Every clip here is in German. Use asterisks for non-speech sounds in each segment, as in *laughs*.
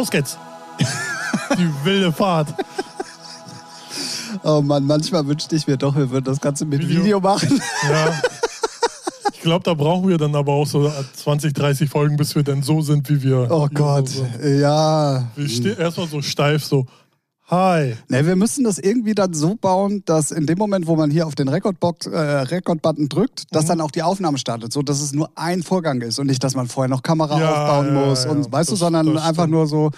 Los geht's. Die wilde Fahrt. Oh Mann, manchmal wünschte ich mir doch, wir würden das Ganze mit Video, Video machen. Ja. Ich glaube, da brauchen wir dann aber auch so 20, 30 Folgen, bis wir dann so sind, wie wir. Oh Gott, so. ja. Erstmal so steif, so. Hi. Ne, wir müssen das irgendwie dann so bauen, dass in dem Moment, wo man hier auf den Rekordbutton äh, Rekord drückt, dass mhm. dann auch die Aufnahme startet, so dass es nur ein Vorgang ist und nicht, dass man vorher noch Kamera ja, aufbauen ja, muss ja, und weißt das, du, sondern einfach nur so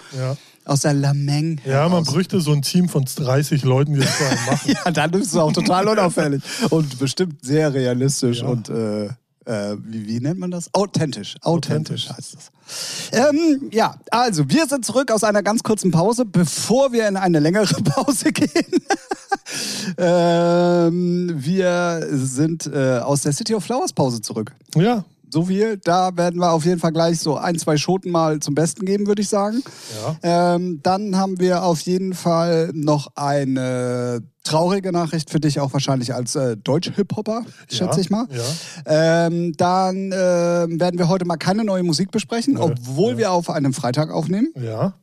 aus der Lameng. Ja, man bräuchte so ein Team von 30 Leuten, die das vor allem *laughs* machen. ja, dann ist es auch total unauffällig und bestimmt sehr realistisch und äh, äh, wie, wie, nennt man das? Authentisch. Authentisch, Authentisch. heißt das. Ähm, ja, also wir sind zurück aus einer ganz kurzen Pause, bevor wir in eine längere *laughs* Pause gehen. *laughs* ähm, wir sind äh, aus der City of Flowers Pause zurück. Ja. So viel. Da werden wir auf jeden Fall gleich so ein, zwei Schoten mal zum Besten geben, würde ich sagen. Ja. Ähm, dann haben wir auf jeden Fall noch eine traurige Nachricht für dich auch wahrscheinlich als äh, Deutsch-Hip-Hopper, schätze ja, ich mal. Ja. Ähm, dann äh, werden wir heute mal keine neue Musik besprechen, obwohl ja. wir auf einem Freitag aufnehmen. Ja.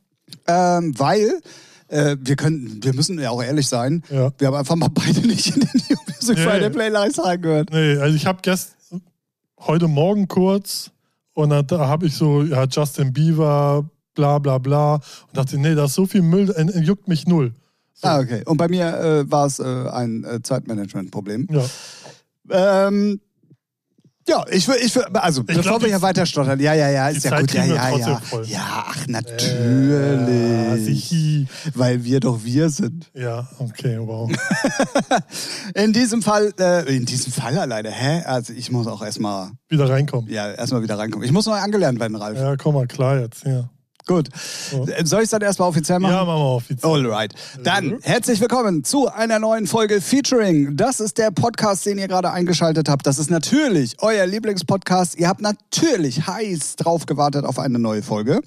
Ähm, weil äh, wir können, wir müssen ja auch ehrlich sein, wir haben einfach mal beide nicht in den New Music nee. Friday Playlist reingehört. Nee, also ich habe gestern, heute Morgen kurz und dann, da habe ich so, ja, Justin Bieber, bla bla bla und dachte, nee, da ist so viel Müll, juckt mich null. So. Ah, okay. Und bei mir äh, war es äh, ein äh, Zeitmanagement-Problem. Ja. Ähm, ja, ich würde, ich würd, also ich bevor glaub, wir hier weiter stottern, ja, ja, ja, ist ja Zeit gut, ja, ja, ja. Voll. Ja, ach, natürlich. Äh, weil wir doch wir sind. Ja, okay, wow. *laughs* in diesem Fall, äh, in diesem Fall alleine, hä? Also ich muss auch erstmal. Wieder reinkommen. Ja, erstmal wieder reinkommen. Ich muss neu angelernt werden, Ralf. Ja, komm mal, klar jetzt, ja. Gut. Oh. Soll ich es dann erstmal offiziell machen? Ja, machen wir offiziell. Alright. Dann herzlich willkommen zu einer neuen Folge Featuring. Das ist der Podcast, den ihr gerade eingeschaltet habt. Das ist natürlich euer Lieblingspodcast. Ihr habt natürlich heiß drauf gewartet auf eine neue Folge.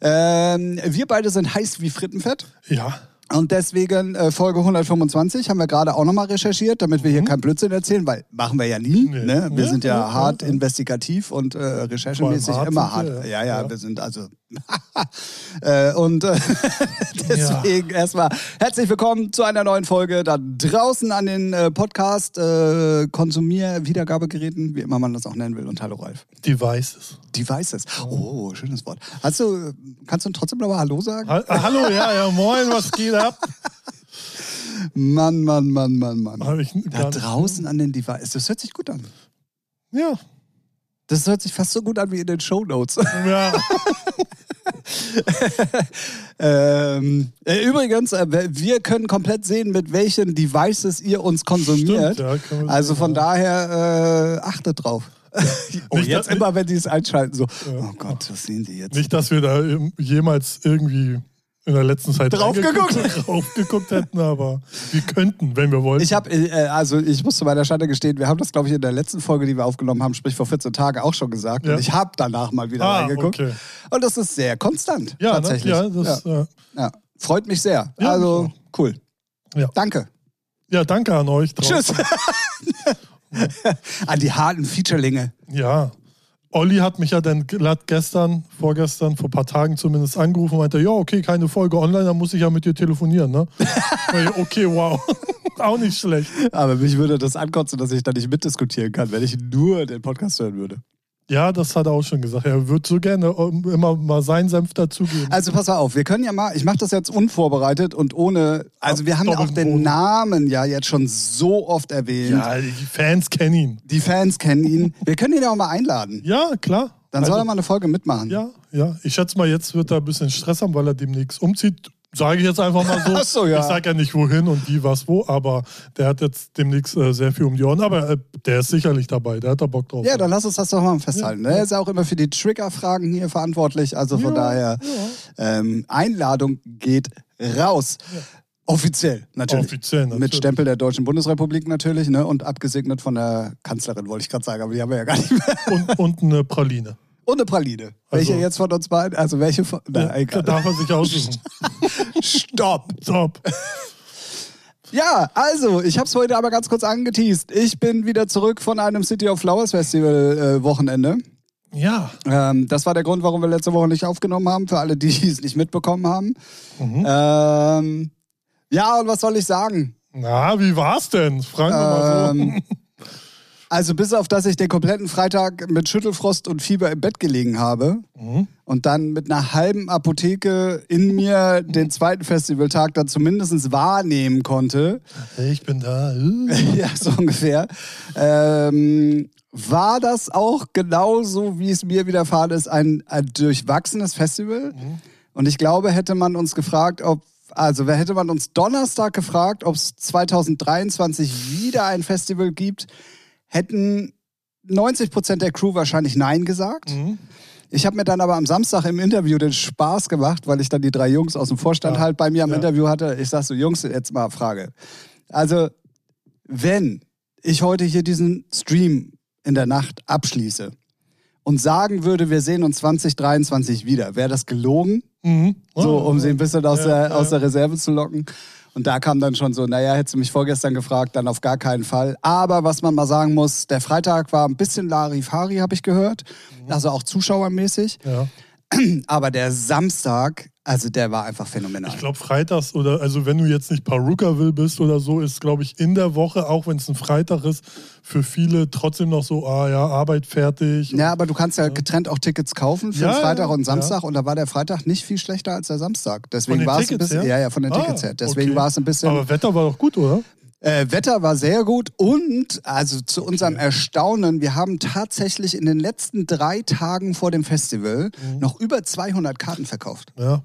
Ja. Ähm, wir beide sind heiß wie Frittenfett. Ja. Und deswegen äh, Folge 125 haben wir gerade auch nochmal recherchiert, damit wir hier mhm. kein Blödsinn erzählen, weil machen wir ja nie. Nee. Ne? Wir ja, sind ja, ja hart ja, investigativ und äh, recherchemäßig immer hart. Ja, ja, wir sind also. *laughs* äh, und äh, *laughs* deswegen erstmal herzlich willkommen zu einer neuen Folge da draußen an den äh, Podcast äh, Konsumier-Wiedergabegeräten, wie immer man das auch nennen will. Und hallo Ralf. Devices. Devices. Oh, schönes Wort. Hast du, kannst du trotzdem nochmal Hallo sagen? Ha hallo, ja, ja, moin, was geht ab? Mann, Mann, Mann, Mann, Mann. Da draußen an den Devices. Das hört sich gut an. Ja. Das hört sich fast so gut an wie in den Show Notes. Ja. *laughs* *laughs* ähm, äh, übrigens, äh, wir können komplett sehen, mit welchen Devices ihr uns konsumiert. Stimmt, ja, also von daher äh, achtet drauf. oh, *laughs* nicht, jetzt immer, wenn die es einschalten, so, ja. oh Gott, was sehen die jetzt? Nicht, dass wir da jemals irgendwie in der letzten Zeit drauf geguckt. drauf geguckt hätten, aber wir könnten, wenn wir wollten. Ich habe, äh, also ich muss zu meiner Schande gestehen, wir haben das, glaube ich, in der letzten Folge, die wir aufgenommen haben, sprich vor 14 Tagen auch schon gesagt. Ja. Und ich habe danach mal wieder ah, reingeguckt. Okay. Und das ist sehr konstant. Ja, ne? tatsächlich. Ne? Ja, das, ja. ja. Freut mich sehr. also cool. Danke. Ja, danke an euch. Draußen. Tschüss. *laughs* *laughs* an die harten Featurelinge. Ja. Olli hat mich ja dann gestern, vorgestern, vor ein paar Tagen zumindest angerufen und meinte, ja, okay, keine Folge online, dann muss ich ja mit dir telefonieren, ne? *laughs* okay, wow. *laughs* Auch nicht schlecht. Aber mich würde das ankotzen, dass ich da nicht mitdiskutieren kann, wenn ich nur den Podcast hören würde. Ja, das hat er auch schon gesagt. Er würde so gerne ähm, immer mal seinen Senf dazugeben. Also pass auf, wir können ja mal, ich mache das jetzt unvorbereitet und ohne, also wir haben ja auch den Namen ja jetzt schon so oft erwähnt. Ja, die Fans kennen ihn. Die Fans kennen ihn. Wir können ihn ja auch mal einladen. Ja, klar. Dann also, soll er mal eine Folge mitmachen. Ja, ja. Ich schätze mal, jetzt wird er ein bisschen Stress haben, weil er demnächst umzieht Sage ich jetzt einfach mal so. *laughs* so ja. Ich sage ja nicht wohin und wie, was, wo, aber der hat jetzt demnächst äh, sehr viel um die Ohren. Aber äh, der ist sicherlich dabei, der hat da Bock drauf. Ja, dann lass uns das doch mal festhalten. Ja, ne? Er ist ja auch immer für die Trigger-Fragen hier verantwortlich. Also von daher, ähm, Einladung geht raus. Offiziell, natürlich. Offiziell, natürlich. Mit Stempel der Deutschen Bundesrepublik natürlich, ne? Und abgesegnet von der Kanzlerin, wollte ich gerade sagen, aber die haben wir ja gar nicht mehr. Und, und eine Praline. Und eine Praline. Also, welche jetzt von uns beiden? Also welche von. Na, ja, Da darf er sich aussuchen. *laughs* Stopp. Stopp. Ja, also, ich habe es heute aber ganz kurz angeteased. Ich bin wieder zurück von einem City of Flowers Festival äh, Wochenende. Ja. Ähm, das war der Grund, warum wir letzte Woche nicht aufgenommen haben, für alle, die *laughs* es nicht mitbekommen haben. Mhm. Ähm, ja, und was soll ich sagen? Na, wie war's denn? Fragen wir mal so. *laughs* Also bis auf, dass ich den kompletten Freitag mit Schüttelfrost und Fieber im Bett gelegen habe mhm. und dann mit einer halben Apotheke in mir den zweiten Festivaltag dann zumindest wahrnehmen konnte. Ich bin da. *laughs* ja, so ungefähr. Ähm, war das auch genauso, wie es mir widerfahren ist, ein, ein durchwachsenes Festival? Mhm. Und ich glaube, hätte man uns gefragt, ob also hätte man uns Donnerstag gefragt, ob es 2023 wieder ein Festival gibt, hätten 90 Prozent der Crew wahrscheinlich Nein gesagt. Mhm. Ich habe mir dann aber am Samstag im Interview den Spaß gemacht, weil ich dann die drei Jungs aus dem Vorstand ja. halt bei mir am ja. Interview hatte. Ich sag so, Jungs, jetzt mal Frage. Also, wenn ich heute hier diesen Stream in der Nacht abschließe und sagen würde, wir sehen uns 2023 wieder, wäre das gelogen? Mhm. Oh, so, um sie ein bisschen aus, ja, der, aus der Reserve zu locken. Und da kam dann schon so, naja, hättest du mich vorgestern gefragt, dann auf gar keinen Fall. Aber was man mal sagen muss, der Freitag war ein bisschen Larifari, habe ich gehört. Mhm. Also auch zuschauermäßig. Ja. *clears throat* Aber der Samstag, also der war einfach phänomenal. Ich glaube, freitags oder, also wenn du jetzt nicht Paruka-Will bist oder so, ist, glaube ich, in der Woche, auch wenn es ein Freitag ist, für viele trotzdem noch so, ah ja, Arbeit fertig. Ja, aber du kannst ja getrennt auch Tickets kaufen für ja, Freitag und Samstag ja. und da war der Freitag nicht viel schlechter als der Samstag. Deswegen war es ein bisschen, her? ja, ja, von den ah, Tickets her. Deswegen okay. war es ein bisschen. Aber Wetter war doch gut, oder? Äh, Wetter war sehr gut und, also zu unserem Erstaunen, wir haben tatsächlich in den letzten drei Tagen vor dem Festival mhm. noch über 200 Karten verkauft. Ja.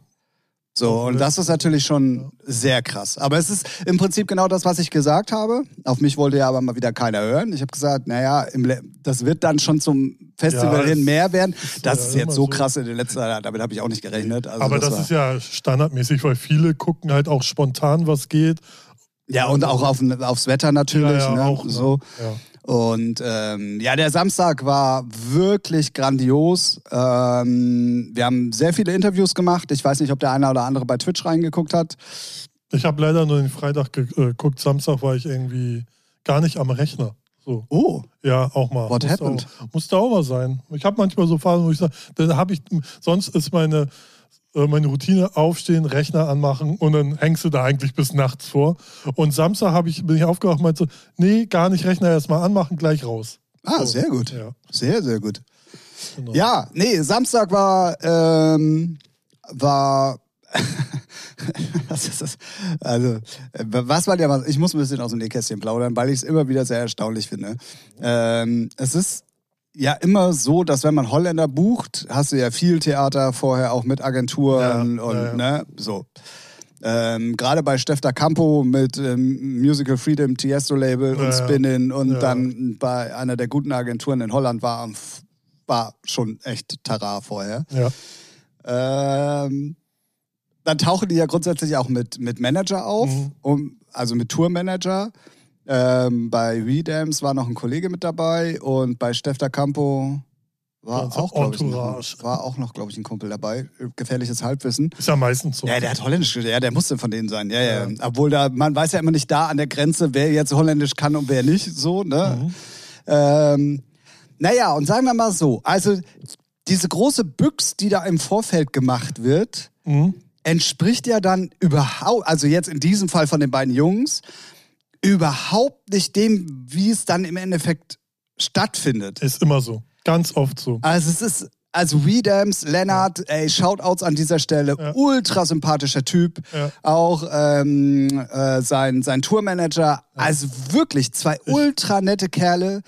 So, und das ist natürlich schon sehr krass. Aber es ist im Prinzip genau das, was ich gesagt habe. Auf mich wollte ja aber mal wieder keiner hören. Ich habe gesagt, naja, das wird dann schon zum Festival ja, hin mehr werden. Das ist, ja jetzt so, so krass in den letzten Jahren, damit habe ich auch nicht gerechnet. Also aber das, das ist ja standardmäßig, weil viele gucken halt auch spontan, was geht ja, und auch auf, aufs Wetter natürlich. Ja, ja, ne? auch, ne? so. Ja. Und ähm, ja, der Samstag war wirklich grandios. Ähm, wir haben sehr viele Interviews gemacht. Ich weiß nicht, ob der eine oder andere bei Twitch reingeguckt hat. Ich habe leider nur den Freitag äh, geguckt. Samstag war ich irgendwie gar nicht am Rechner. So. Oh. Ja, auch mal. What musste happened? Auch, musste auch mal sein. Ich habe manchmal so Phasen, wo ich sage, dann habe ich, sonst ist meine meine Routine aufstehen, Rechner anmachen und dann hängst du da eigentlich bis nachts vor. Und Samstag ich, bin ich aufgewacht und meinte so, nee, gar nicht Rechner erstmal anmachen, gleich raus. Ah, so. sehr gut. Ja. Sehr, sehr gut. Genau. Ja, nee, Samstag war, ähm, war *laughs* also, äh, was war der, ich muss ein bisschen aus dem Nähkästchen plaudern, weil ich es immer wieder sehr erstaunlich finde. Ähm, es ist ja immer so, dass wenn man Holländer bucht, hast du ja viel Theater vorher auch mit Agenturen ja, und ja, ja. ne, so. Ähm, Gerade bei Stefter Campo mit ähm, Musical Freedom, Tiesto Label und Spinnin und dann bei einer der guten Agenturen in Holland war, war schon echt Tara vorher. Ähm, dann tauchen die ja grundsätzlich auch mit, mit Manager auf, mhm. um, also mit Tourmanager. Ähm, bei Redams war noch ein Kollege mit dabei und bei Stefta Campo war auch, auch ich, noch, war auch noch, glaube ich, ein Kumpel dabei. Gefährliches Halbwissen. Ist ja meistens so. Ja, der hat Holländisch, ja, der musste von denen sein. Ja, ja. ja. Obwohl da, man weiß ja immer nicht da an der Grenze, wer jetzt Holländisch kann und wer nicht, so, ne? Mhm. Ähm, naja, und sagen wir mal so, also diese große Büchs, die da im Vorfeld gemacht wird, mhm. entspricht ja dann überhaupt, also jetzt in diesem Fall von den beiden Jungs, überhaupt nicht dem, wie es dann im Endeffekt stattfindet. Ist immer so. Ganz oft so. Also es ist, also Weedams, Lennart, ja. ey, Shoutouts an dieser Stelle, ja. ultra sympathischer Typ. Ja. Auch ähm, äh, sein, sein Tourmanager, also wirklich zwei ich. ultra nette Kerle.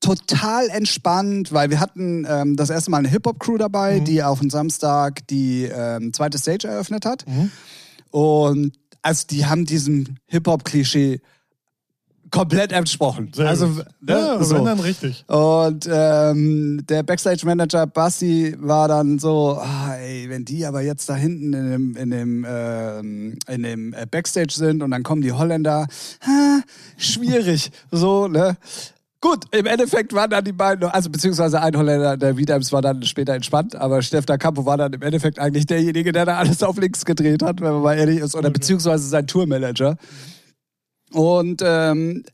Total entspannt, weil wir hatten ähm, das erste Mal eine Hip-Hop-Crew dabei, mhm. die auf dem Samstag die ähm, zweite Stage eröffnet hat. Mhm. Und also die haben diesem Hip-Hop-Klischee komplett entsprochen. Sehr also, ne, ja, so. wenn dann richtig. Und ähm, der Backstage-Manager Bassi war dann so, ah, ey, wenn die aber jetzt da hinten in dem, in dem, ähm, in dem äh, Backstage sind und dann kommen die Holländer, ha, schwierig. so, ne? Gut, im Endeffekt waren dann die beiden, also beziehungsweise ein Holländer, der Wiedheims war dann später entspannt, aber Stefan Campo war dann im Endeffekt eigentlich derjenige, der da alles auf links gedreht hat, wenn man mal ehrlich ist, oder beziehungsweise sein Tourmanager. Und ähm,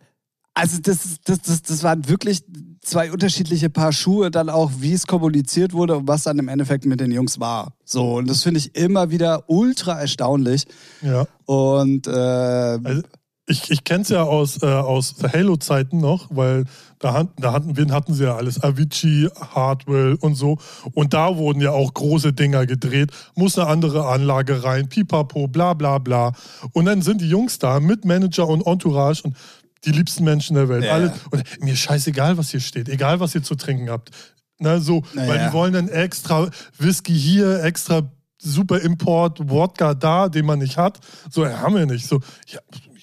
Also das, das, das, das waren wirklich zwei unterschiedliche Paar Schuhe, dann auch, wie es kommuniziert wurde und was dann im Endeffekt mit den Jungs war. So, und das finde ich immer wieder ultra erstaunlich. Ja. Und äh, also ich, ich kenne es ja aus, äh, aus Halo-Zeiten noch, weil da, da hatten, wir hatten sie ja alles, Avicii, Hardwell und so. Und da wurden ja auch große Dinger gedreht, muss eine andere Anlage rein, pipapo, bla bla bla. Und dann sind die Jungs da mit Manager und Entourage und die liebsten Menschen der Welt. Ja. Alle, und mir scheißegal, was hier steht, egal, was ihr zu trinken habt. Na, so, naja. weil die wollen dann extra Whisky hier, extra super Import, Wodka da, den man nicht hat. So, ja, haben wir nicht. So, ja,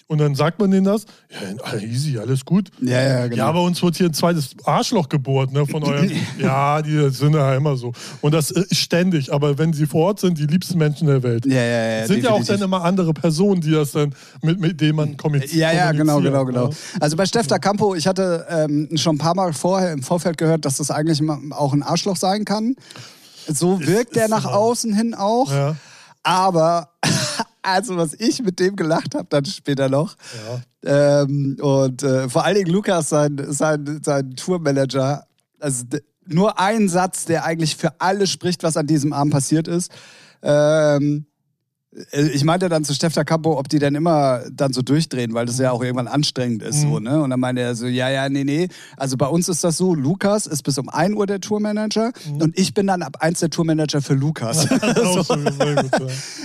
und dann sagt man denen das, ja, easy, alles gut. Ja, ja, genau. Ja, bei uns wird hier ein zweites Arschloch gebohrt, ne, von euren. *laughs* ja, die sind ja immer so. Und das ist ständig, aber wenn sie vor Ort sind, die liebsten Menschen der Welt. Ja, ja, ja. Sind definitiv. ja auch dann immer andere Personen, die das dann, mit, mit denen man kommuniziert. Ja, ja, genau, genau, genau. Ne? Also bei Steff da Campo, ich hatte ähm, schon ein paar Mal vorher im Vorfeld gehört, dass das eigentlich auch ein Arschloch sein kann. So wirkt der nach außen hin auch. Ja. Aber *laughs* also was ich mit dem gelacht habe, dann später noch. Ja. Ähm, und äh, vor allen Dingen Lukas, sein, sein, sein Tourmanager, also nur ein Satz, der eigentlich für alles spricht, was an diesem Abend passiert ist. Ähm, äh, ich meinte dann zu Stefta Campo, ob die dann immer dann so durchdrehen, weil das ja auch irgendwann anstrengend ist. Mhm. So, ne? Und dann meinte er so, ja, ja, nee, nee. Also bei uns ist das so, Lukas ist bis um 1 Uhr der Tourmanager mhm. und ich bin dann ab 1 der Tourmanager für Lukas. so. *laughs*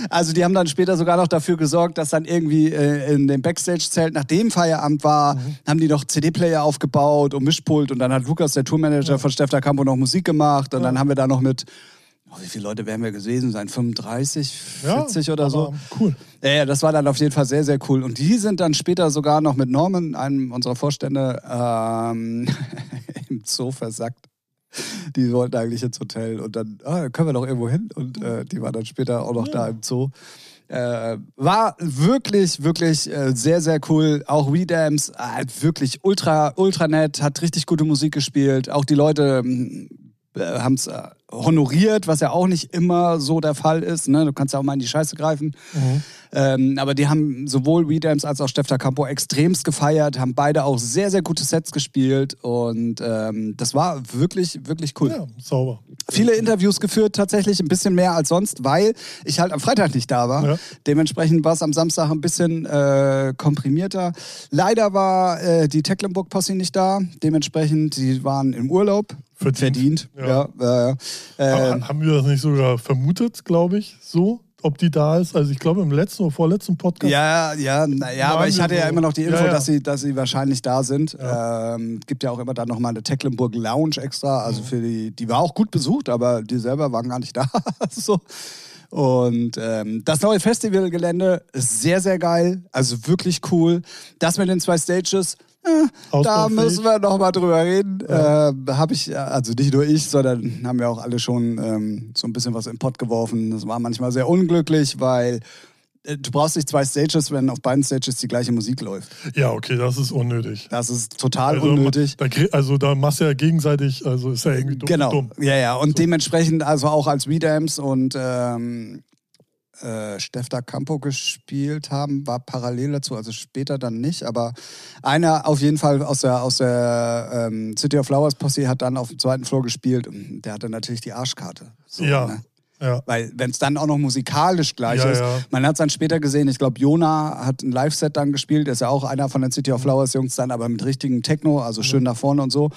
Also die haben dann später sogar noch dafür gesorgt, dass dann irgendwie äh, in dem Backstage-Zelt, nachdem Feierabend war, mhm. haben die noch CD-Player aufgebaut und Mischpult und dann hat Lukas, der Tourmanager von Stefta Campo, noch Musik gemacht und dann haben wir da noch mit wie viele Leute werden wir gewesen sein? 35, 40 ja, oder so? Cool. Ja, das war dann auf jeden Fall sehr, sehr cool. Und die sind dann später sogar noch mit Norman, einem unserer Vorstände, ähm, *laughs* im Zoo versackt. Die wollten eigentlich ins Hotel und dann ah, können wir doch irgendwo hin. Und äh, die waren dann später auch noch ja. da im Zoo. Äh, war wirklich, wirklich äh, sehr, sehr cool. Auch Redams, äh, wirklich ultra, ultra nett, hat richtig gute Musik gespielt. Auch die Leute hm, äh, haben es äh, honoriert, was ja auch nicht immer so der Fall ist. Ne? Du kannst ja auch mal in die Scheiße greifen. Mhm. Ähm, aber die haben sowohl Weedams als auch Stefta Campo extremst gefeiert, haben beide auch sehr, sehr gute Sets gespielt und ähm, das war wirklich, wirklich cool. Ja, sauber. Viele Interviews geführt, tatsächlich ein bisschen mehr als sonst, weil ich halt am Freitag nicht da war. Ja. Dementsprechend war es am Samstag ein bisschen äh, komprimierter. Leider war äh, die Tecklenburg-Posse nicht da. Dementsprechend, die waren im Urlaub. Verdient. Verdient. Ja. ja äh, haben wir das nicht sogar vermutet, glaube ich, so? Ob die da ist. Also ich glaube im letzten oder vorletzten Podcast. Ja, ja, naja, aber ich hatte ja immer noch die Info, ja, ja. Dass, sie, dass sie wahrscheinlich da sind. Ja. Ähm, gibt ja auch immer dann nochmal eine Tecklenburg Lounge extra. Also mhm. für die, die war auch gut besucht, aber die selber waren gar nicht *laughs* da. so. Und ähm, das neue Festivalgelände ist sehr, sehr geil. Also wirklich cool. Das mit den zwei Stages äh, da müssen wir noch mal drüber reden. Ja. Äh, habe ich, also nicht nur ich, sondern haben ja auch alle schon ähm, so ein bisschen was im Pott geworfen. Das war manchmal sehr unglücklich, weil äh, du brauchst nicht zwei Stages, wenn auf beiden Stages die gleiche Musik läuft. Ja, okay, das ist unnötig. Das ist total also, unnötig. Da, also da machst du ja gegenseitig, also ist ja irgendwie dumm. Genau, dumm. ja, ja. Und so. dementsprechend also auch als Redams und ähm, äh, Stefta Campo gespielt haben, war parallel dazu, also später dann nicht, aber einer auf jeden Fall aus der, aus der ähm, City of Flowers Posse hat dann auf dem zweiten Floor gespielt und der hatte natürlich die Arschkarte. So, ja. Ne? Ja. Weil wenn es dann auch noch musikalisch gleich ja, ist, ja. man hat es dann später gesehen, ich glaube, Jona hat ein Live-Set dann gespielt, ist ja auch einer von den City of Flowers Jungs dann, aber mit richtigen Techno, also schön nach vorne und so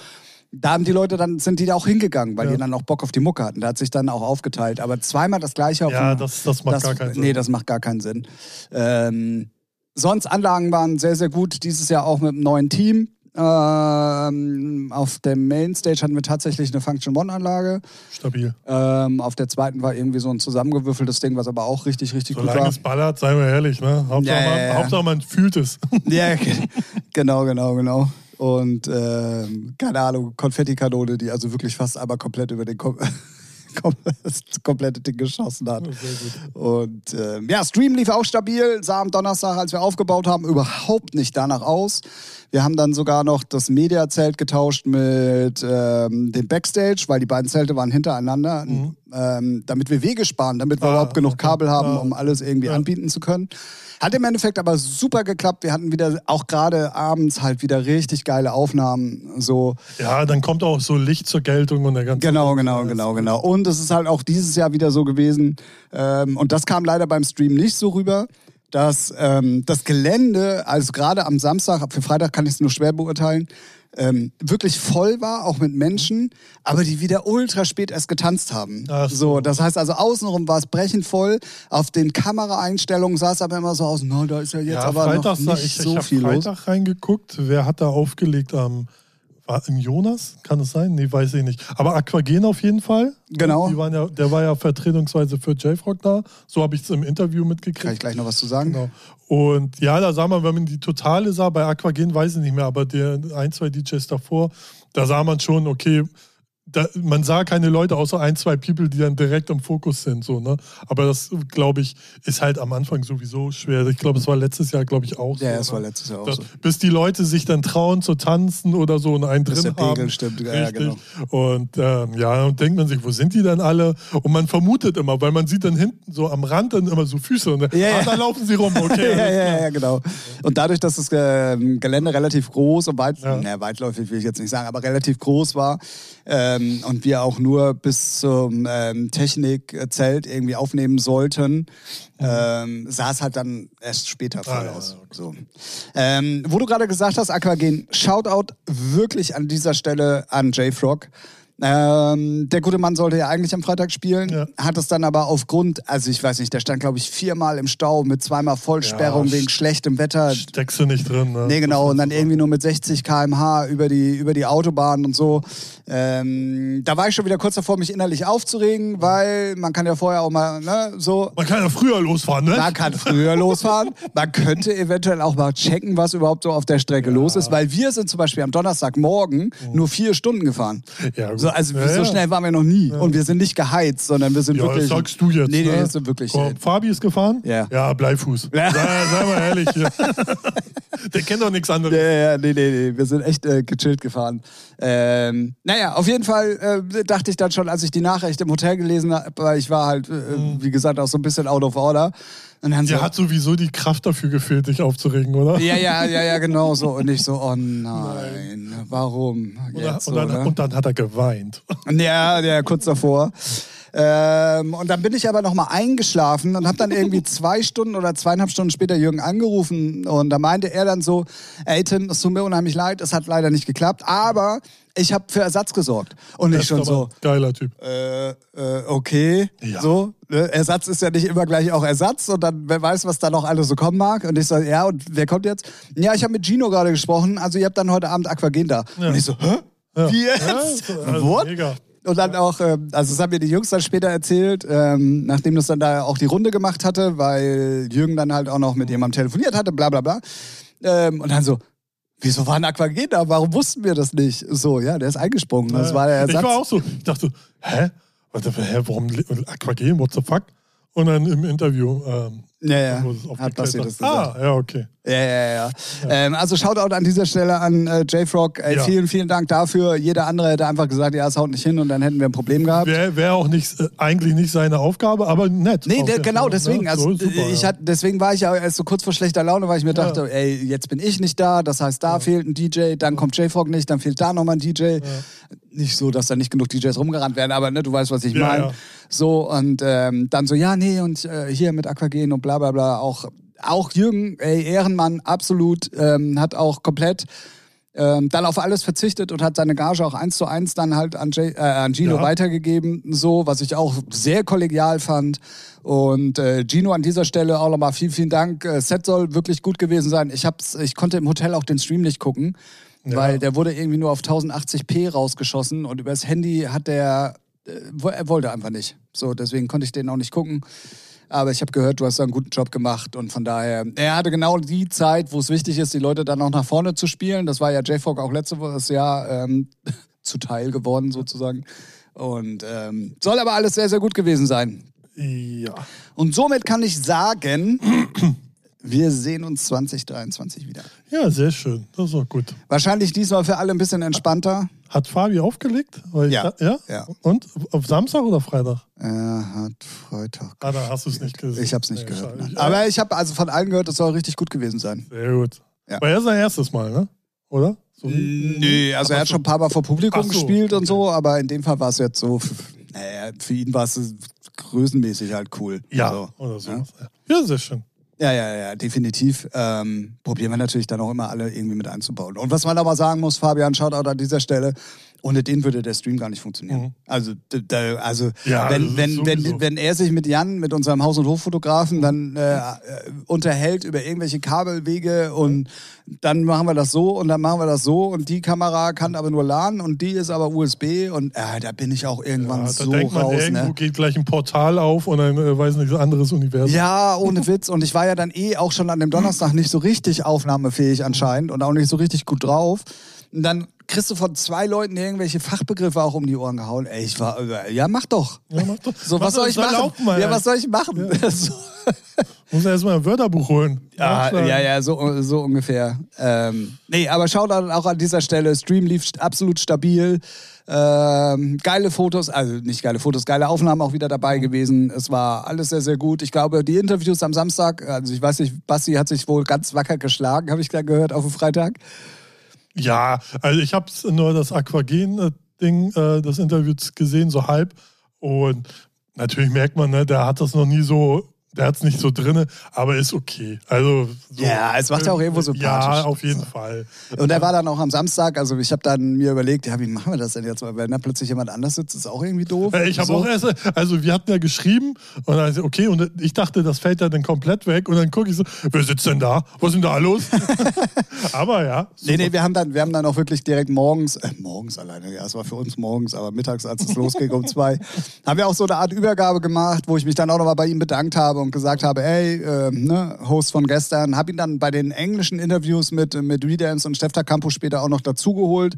da haben die Leute dann, sind die da auch hingegangen, weil ja. die dann auch Bock auf die Mucke hatten. Da hat sich dann auch aufgeteilt. Aber zweimal das gleiche auf Ja, dem, das, das macht das, gar keinen Sinn. Nee, das macht gar keinen Sinn. Ähm, sonst Anlagen waren sehr, sehr gut. Dieses Jahr auch mit einem neuen Team. Ähm, auf der Mainstage hatten wir tatsächlich eine Function One-Anlage. Stabil. Ähm, auf der zweiten war irgendwie so ein zusammengewürfeltes Ding, was aber auch richtig, richtig Solange gut war. es ballert, seien wir ehrlich, ne? Hauptsache, ja, man, ja, ja. Hauptsache man fühlt es. ja, *laughs* genau, genau, genau und äh, keine Ahnung, Konfettikanone, die also wirklich fast einmal komplett über den Kom *laughs* das komplette Ding geschossen hat. Und äh, ja, Stream lief auch stabil, sah am Donnerstag, als wir aufgebaut haben, überhaupt nicht danach aus. Wir haben dann sogar noch das Mediazelt getauscht mit ähm, dem Backstage, weil die beiden Zelte waren hintereinander. Mhm. Ähm, damit wir Wege sparen, damit wir ah, überhaupt genug Kabel haben, ah, um alles irgendwie ja. anbieten zu können. Hat im Endeffekt aber super geklappt. Wir hatten wieder auch gerade abends halt wieder richtig geile Aufnahmen. So. Ja, dann kommt auch so Licht zur Geltung und der ganze. Genau, genau, genau, genau. Und es ist halt auch dieses Jahr wieder so gewesen. Ähm, und das kam leider beim Stream nicht so rüber dass ähm, das Gelände, also gerade am Samstag, für Freitag kann ich es nur schwer beurteilen, ähm, wirklich voll war, auch mit Menschen, aber die wieder ultra spät erst getanzt haben. Ach so. das heißt also außenrum war es brechend voll. Auf den Kameraeinstellungen sah es aber immer so aus, no, da ist ja jetzt ja, aber Freitag noch nicht ich, so ich viel Freitag los. Freitag reingeguckt, wer hat da aufgelegt am war im Jonas? Kann es sein? Nee, weiß ich nicht. Aber Aquagen auf jeden Fall. Genau. Ja, der war ja vertretungsweise für J-Frog da. So habe ich es im Interview mitgekriegt. Kann ich gleich noch was zu sagen? Genau. Und ja, da sah man, wenn man die Totale sah, bei Aquagen weiß ich nicht mehr, aber der ein, zwei DJs davor, da sah man schon, okay, da, man sah keine Leute außer ein, zwei People, die dann direkt im Fokus sind. So, ne? Aber das, glaube ich, ist halt am Anfang sowieso schwer. Ich glaube, es war letztes Jahr, glaube ich, auch ja, so. Ja, es war ne? letztes Jahr auch das, so. Bis die Leute sich dann trauen zu tanzen oder so und einen bis drin der Pegel stimmt, ja, ja, genau. Und ähm, ja, und denkt man sich, wo sind die denn alle? Und man vermutet immer, weil man sieht dann hinten so am Rand dann immer so Füße und ja, ah, da laufen sie rum, okay. *laughs* ja, ja, ja, genau. Und dadurch, dass das äh, Gelände relativ groß und weit, ja. na, weitläufig will ich jetzt nicht sagen, aber relativ groß war ähm, und wir auch nur bis zum ähm, Technikzelt irgendwie aufnehmen sollten, ähm, sah es halt dann erst später voll ah, aus. Ja, okay. so. ähm, wo du gerade gesagt hast, Aquagen, Shoutout wirklich an dieser Stelle an J-Frog. Ähm, der gute Mann sollte ja eigentlich am Freitag spielen, ja. hat es dann aber aufgrund, also ich weiß nicht, der stand glaube ich viermal im Stau mit zweimal Vollsperrung ja, wegen schlechtem Wetter. Steckst du nicht drin, ne? Nee, genau, und dann irgendwie nur mit 60 km/h über die, über die Autobahn und so. Ähm, da war ich schon wieder kurz davor, mich innerlich aufzuregen, weil man kann ja vorher auch mal, ne, so. Man kann ja früher losfahren, ne? Man kann früher losfahren. Man könnte eventuell auch mal checken, was überhaupt so auf der Strecke los ist, weil wir sind zum Beispiel am Donnerstagmorgen mhm. nur vier Stunden gefahren. Ja, gut. So, also ja, so ja. schnell waren wir noch nie. Ja. Und wir sind nicht geheizt, sondern wir sind wirklich. Das sagst du jetzt. Nee, nee, ne? sind wirklich. Komm, Fabi ist gefahren? Ja. Ja, Bleifuß. Ja. Sei, sei mal ehrlich. *laughs* Der kennt doch nichts anderes. Ja, ja, nee, nee, nee. Wir sind echt äh, gechillt gefahren. Ähm, naja, auf jeden Fall äh, dachte ich dann schon, als ich die Nachricht im Hotel gelesen habe, weil ich war halt, äh, mhm. wie gesagt, auch so ein bisschen out of order. Und dann Der so, hat sowieso die Kraft dafür gefehlt, dich aufzuregen, oder? Ja, ja, ja, ja, genau so. Und ich so, oh nein, nein. warum? Jetzt, und, dann, und dann hat er geweint. Ja, ja, kurz davor. Ähm, und dann bin ich aber nochmal eingeschlafen und habe dann irgendwie *laughs* zwei Stunden oder zweieinhalb Stunden später Jürgen angerufen und da meinte er dann so, ey Tim, es tut mir unheimlich leid, es hat leider nicht geklappt, aber ich habe für Ersatz gesorgt. Und das ich schon so. Geiler Typ. Äh, äh, okay. Ja. So. Ne? Ersatz ist ja nicht immer gleich auch Ersatz und dann wer weiß, was da noch alles so kommen mag. Und ich so, ja, und wer kommt jetzt? Ja, ich habe mit Gino gerade gesprochen. Also ihr habt dann heute Abend Aquagen da. Ja. Und ich so, hä? Ja. Wie jetzt? Ja, also What? Mega. Und dann auch, ähm, also das haben mir die Jungs dann später erzählt, ähm, nachdem das dann da auch die Runde gemacht hatte, weil Jürgen dann halt auch noch mit jemandem telefoniert hatte, bla bla bla. Ähm, und dann so, wieso war ein Aquagen da? Warum wussten wir das nicht? So, ja, der ist eingesprungen. Das war der Ersatz. Ich war auch so, ich dachte so, hä? hä warum Aquagen, what the fuck? Und dann im Interview ähm, ja, ja. Hat passiert das Ah, ja, okay. Ja, ja, ja. ja. Ähm, also Shoutout an dieser Stelle an äh, J-Frog. Äh, ja. Vielen, vielen Dank dafür. Jeder andere hätte einfach gesagt, ja, es haut nicht hin und dann hätten wir ein Problem gehabt. Wäre wär auch nicht, äh, eigentlich nicht seine Aufgabe, aber nett. Nee, der, genau, deswegen. Also, so super, ich hat, deswegen war ich ja erst so kurz vor schlechter Laune, weil ich mir dachte, ey, jetzt bin ich nicht da, das heißt, da fehlt ein DJ, dann kommt J-Frog nicht, dann fehlt da nochmal ein DJ. Nicht so, dass da nicht genug DJs rumgerannt werden, aber ne, du weißt, was ich meine. So, und ähm, dann so, ja, nee, und äh, hier mit Aquagen und bla bla bla, auch, auch Jürgen, ey, Ehrenmann, absolut, ähm, hat auch komplett ähm, dann auf alles verzichtet und hat seine Gage auch eins zu eins dann halt an, J, äh, an Gino ja. weitergegeben, so, was ich auch sehr kollegial fand. Und äh, Gino an dieser Stelle auch nochmal vielen, vielen Dank. Äh, Set soll wirklich gut gewesen sein. Ich, hab's, ich konnte im Hotel auch den Stream nicht gucken, ja. weil der wurde irgendwie nur auf 1080p rausgeschossen und übers Handy hat der er wollte einfach nicht. So, deswegen konnte ich den auch nicht gucken. Aber ich habe gehört, du hast da einen guten Job gemacht und von daher, er hatte genau die Zeit, wo es wichtig ist, die Leute dann auch nach vorne zu spielen. Das war ja J-Fog auch letztes Jahr ähm, *laughs* zuteil geworden sozusagen. Und ähm, soll aber alles sehr, sehr gut gewesen sein. Ja. Und somit kann ich sagen, *clears throat* wir sehen uns 2023 wieder. Ja, sehr schön. Das ist auch gut. Wahrscheinlich diesmal für alle ein bisschen entspannter. Hat Fabi aufgelegt? Ja. Ich, ja. ja. Und auf Samstag oder Freitag? Er hat Freitag. Ah, da hast du es nicht gesehen. Ich habe es nicht nee, gehört. Ich, Aber ich habe also von allen gehört, es soll richtig gut gewesen sein. Sehr gut. Ja. War er sein erstes Mal, ne? Oder? So nee, also er hat schon ein paar Mal vor Publikum so, gespielt und okay. so, aber in dem Fall war es jetzt so, naja, für ihn war es größenmäßig halt cool. Ja, also, oder so. Ja? ja, sehr schön. Ja, ja, ja, definitiv. Ähm, probieren wir natürlich dann auch immer alle irgendwie mit einzubauen. Und was man aber sagen muss, Fabian, Shoutout an dieser Stelle, ohne den würde der Stream gar nicht funktionieren. Mhm. Also, da, also ja, wenn, wenn, wenn, wenn er sich mit Jan, mit unserem Haus- und Hoffotografen, dann äh, äh, unterhält über irgendwelche Kabelwege und dann machen wir das so und dann machen wir das so und die Kamera kann aber nur LAN und die ist aber USB und äh, da bin ich auch irgendwann ja, da so denkt man, raus. Irgendwo ne? geht gleich ein Portal auf und ein, äh, weiß nicht, ein anderes Universum. Ja, *laughs* ohne Witz. Und ich war ja dann eh auch schon an dem Donnerstag nicht so richtig aufnahmefähig anscheinend und auch nicht so richtig gut drauf. Und dann kriegst du von zwei Leuten irgendwelche Fachbegriffe auch um die Ohren gehauen. Ey, ich war, ja, mach doch. Ja, mach doch. So, was soll ich machen? Mal, ja, was soll ich machen? Ja. *laughs* so. Muss er erstmal ein Wörterbuch holen. Ja, ja, ja, so, so ungefähr. Ähm, nee, aber schau dann auch an dieser Stelle. Stream lief absolut stabil. Ähm, geile Fotos, also nicht geile Fotos, geile Aufnahmen auch wieder dabei gewesen. Es war alles sehr, sehr gut. Ich glaube, die Interviews am Samstag, also ich weiß nicht, Basti hat sich wohl ganz wacker geschlagen, habe ich gehört, auf dem Freitag. Ja, also ich habe nur das Aquagen-Ding, äh, das Interview gesehen, so halb. Und natürlich merkt man, ne, der hat das noch nie so der hat es nicht so drin, aber ist okay. Also so, ja, es macht ja auch irgendwo sympathisch. Ja, auf jeden so. Fall. Und er war dann auch am Samstag, also ich habe dann mir überlegt, ja, wie machen wir das denn jetzt? Weil wenn da plötzlich jemand anders sitzt, ist auch irgendwie doof. Ich habe so. auch erst, also wir hatten ja geschrieben und dann, okay, und ich dachte, das fällt ja dann komplett weg und dann gucke ich so, wer sitzt denn da? Was ist denn da los? *laughs* aber ja. Super. Nee, nee, wir haben dann, wir haben dann auch wirklich direkt morgens, äh, morgens alleine, ja, es war für uns morgens, aber mittags, als es losging um zwei, haben wir auch so eine Art Übergabe gemacht, wo ich mich dann auch nochmal bei ihm bedankt habe und gesagt habe, ey, äh, ne, Host von gestern, habe ihn dann bei den englischen Interviews mit, mit Redance und Stefta Campo später auch noch dazugeholt,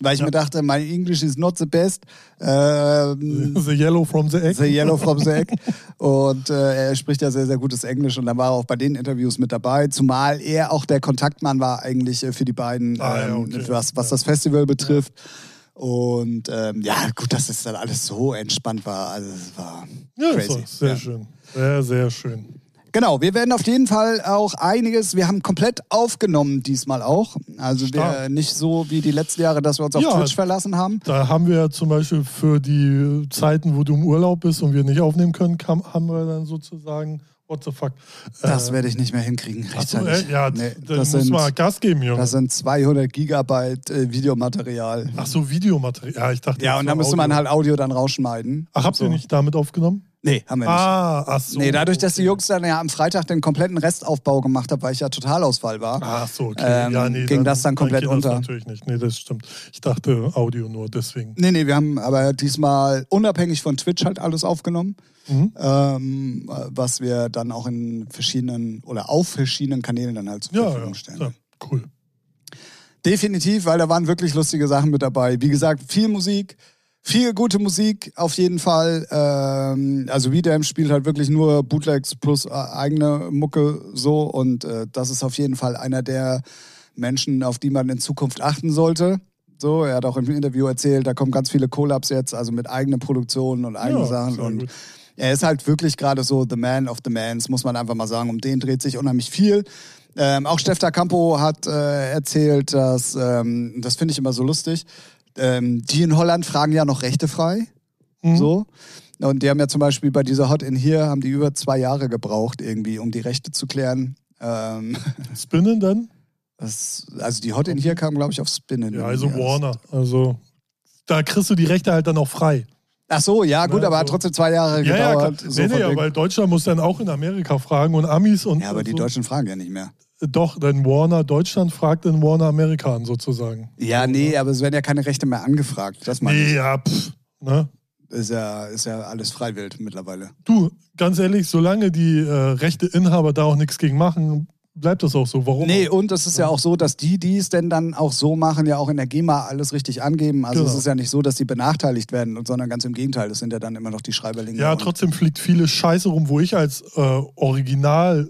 weil ich ja. mir dachte, my English is not the best. Ähm, *laughs* the yellow from the egg. The yellow from the egg. und äh, er spricht ja sehr, sehr gutes Englisch und dann war er auch bei den Interviews mit dabei, zumal er auch der Kontaktmann war eigentlich äh, für die beiden, ah, ähm, ja, okay. was, was das Festival betrifft. Ja. Und ähm, ja, gut, dass es dann alles so entspannt war. Also es war ja, crazy. sehr ja. schön. Sehr, sehr schön. Genau, wir werden auf jeden Fall auch einiges, wir haben komplett aufgenommen diesmal auch. Also wir, nicht so wie die letzten Jahre, dass wir uns auf ja, Twitch verlassen haben. Da haben wir zum Beispiel für die Zeiten, wo du im Urlaub bist und wir nicht aufnehmen können, haben wir dann sozusagen What the fuck? Das äh, werde ich nicht mehr hinkriegen. Rechtzeitig. So, äh, ja, nee, dann muss sind, mal Gas geben, Junge. Das sind 200 Gigabyte äh, Videomaterial. Ach so, Videomaterial. Ja, ich dachte. Ja, und da müsste man halt Audio dann rausschneiden. Ach, habt so. ihr nicht damit aufgenommen? Nee, haben wir nicht. Ah, ach so. Nee, dadurch, dass die Jungs dann ja am Freitag den kompletten Restaufbau gemacht haben, weil ich ja Totalausfall war. Ach so, okay. Ähm, ja, nee, ging dann, das dann komplett dann unter. Das natürlich nicht. Nee, das stimmt. Ich dachte Audio nur, deswegen. Nee, nee, wir haben aber diesmal unabhängig von Twitch halt alles aufgenommen. Mhm. Ähm, was wir dann auch in verschiedenen oder auf verschiedenen Kanälen dann halt zur ja, Verfügung stellen. Ja, cool. Definitiv, weil da waren wirklich lustige Sachen mit dabei. Wie gesagt, viel Musik, viel gute Musik auf jeden Fall. Ähm, also Redam spielt halt wirklich nur Bootlegs plus äh, eigene Mucke so und äh, das ist auf jeden Fall einer der Menschen, auf die man in Zukunft achten sollte. So, er hat auch im Interview erzählt, da kommen ganz viele Collabs jetzt, also mit eigenen Produktionen und eigenen ja, Sachen und gut er ist halt wirklich gerade so the man of the mans, muss man einfach mal sagen. Um den dreht sich unheimlich viel. Ähm, auch Stefta Campo hat äh, erzählt, dass, ähm, das finde ich immer so lustig, ähm, die in Holland fragen ja noch Rechte frei. Mhm. So. Und die haben ja zum Beispiel bei dieser Hot in hier, haben die über zwei Jahre gebraucht, irgendwie, um die Rechte zu klären. Ähm, *laughs* Spinnen dann? Das, also die Hot in hier kam, glaube ich, auf Spinnen. Ja, also Warner. Also da kriegst du die Rechte halt dann auch frei. Ach so, ja, gut, ja, aber so. hat trotzdem zwei Jahre ja, gedauert. Ja, so nee, nee, ja, weil Deutschland muss dann auch in Amerika fragen und Amis und. Ja, aber die so. Deutschen fragen ja nicht mehr. Doch, denn Warner Deutschland fragt den Warner Amerika an, sozusagen. Ja, nee, aber es werden ja keine Rechte mehr angefragt. Das nee, ja, pff, ne? Ist ja, ist ja alles freiwillig mittlerweile. Du, ganz ehrlich, solange die äh, Rechteinhaber da auch nichts gegen machen, bleibt das auch so. Warum? Nee, und es ist ja auch so, dass die, die es denn dann auch so machen, ja auch in der GEMA alles richtig angeben. Also genau. es ist ja nicht so, dass sie benachteiligt werden, sondern ganz im Gegenteil, das sind ja dann immer noch die Schreiberlinge. Ja, trotzdem fliegt viele Scheiße rum, wo ich als äh, Original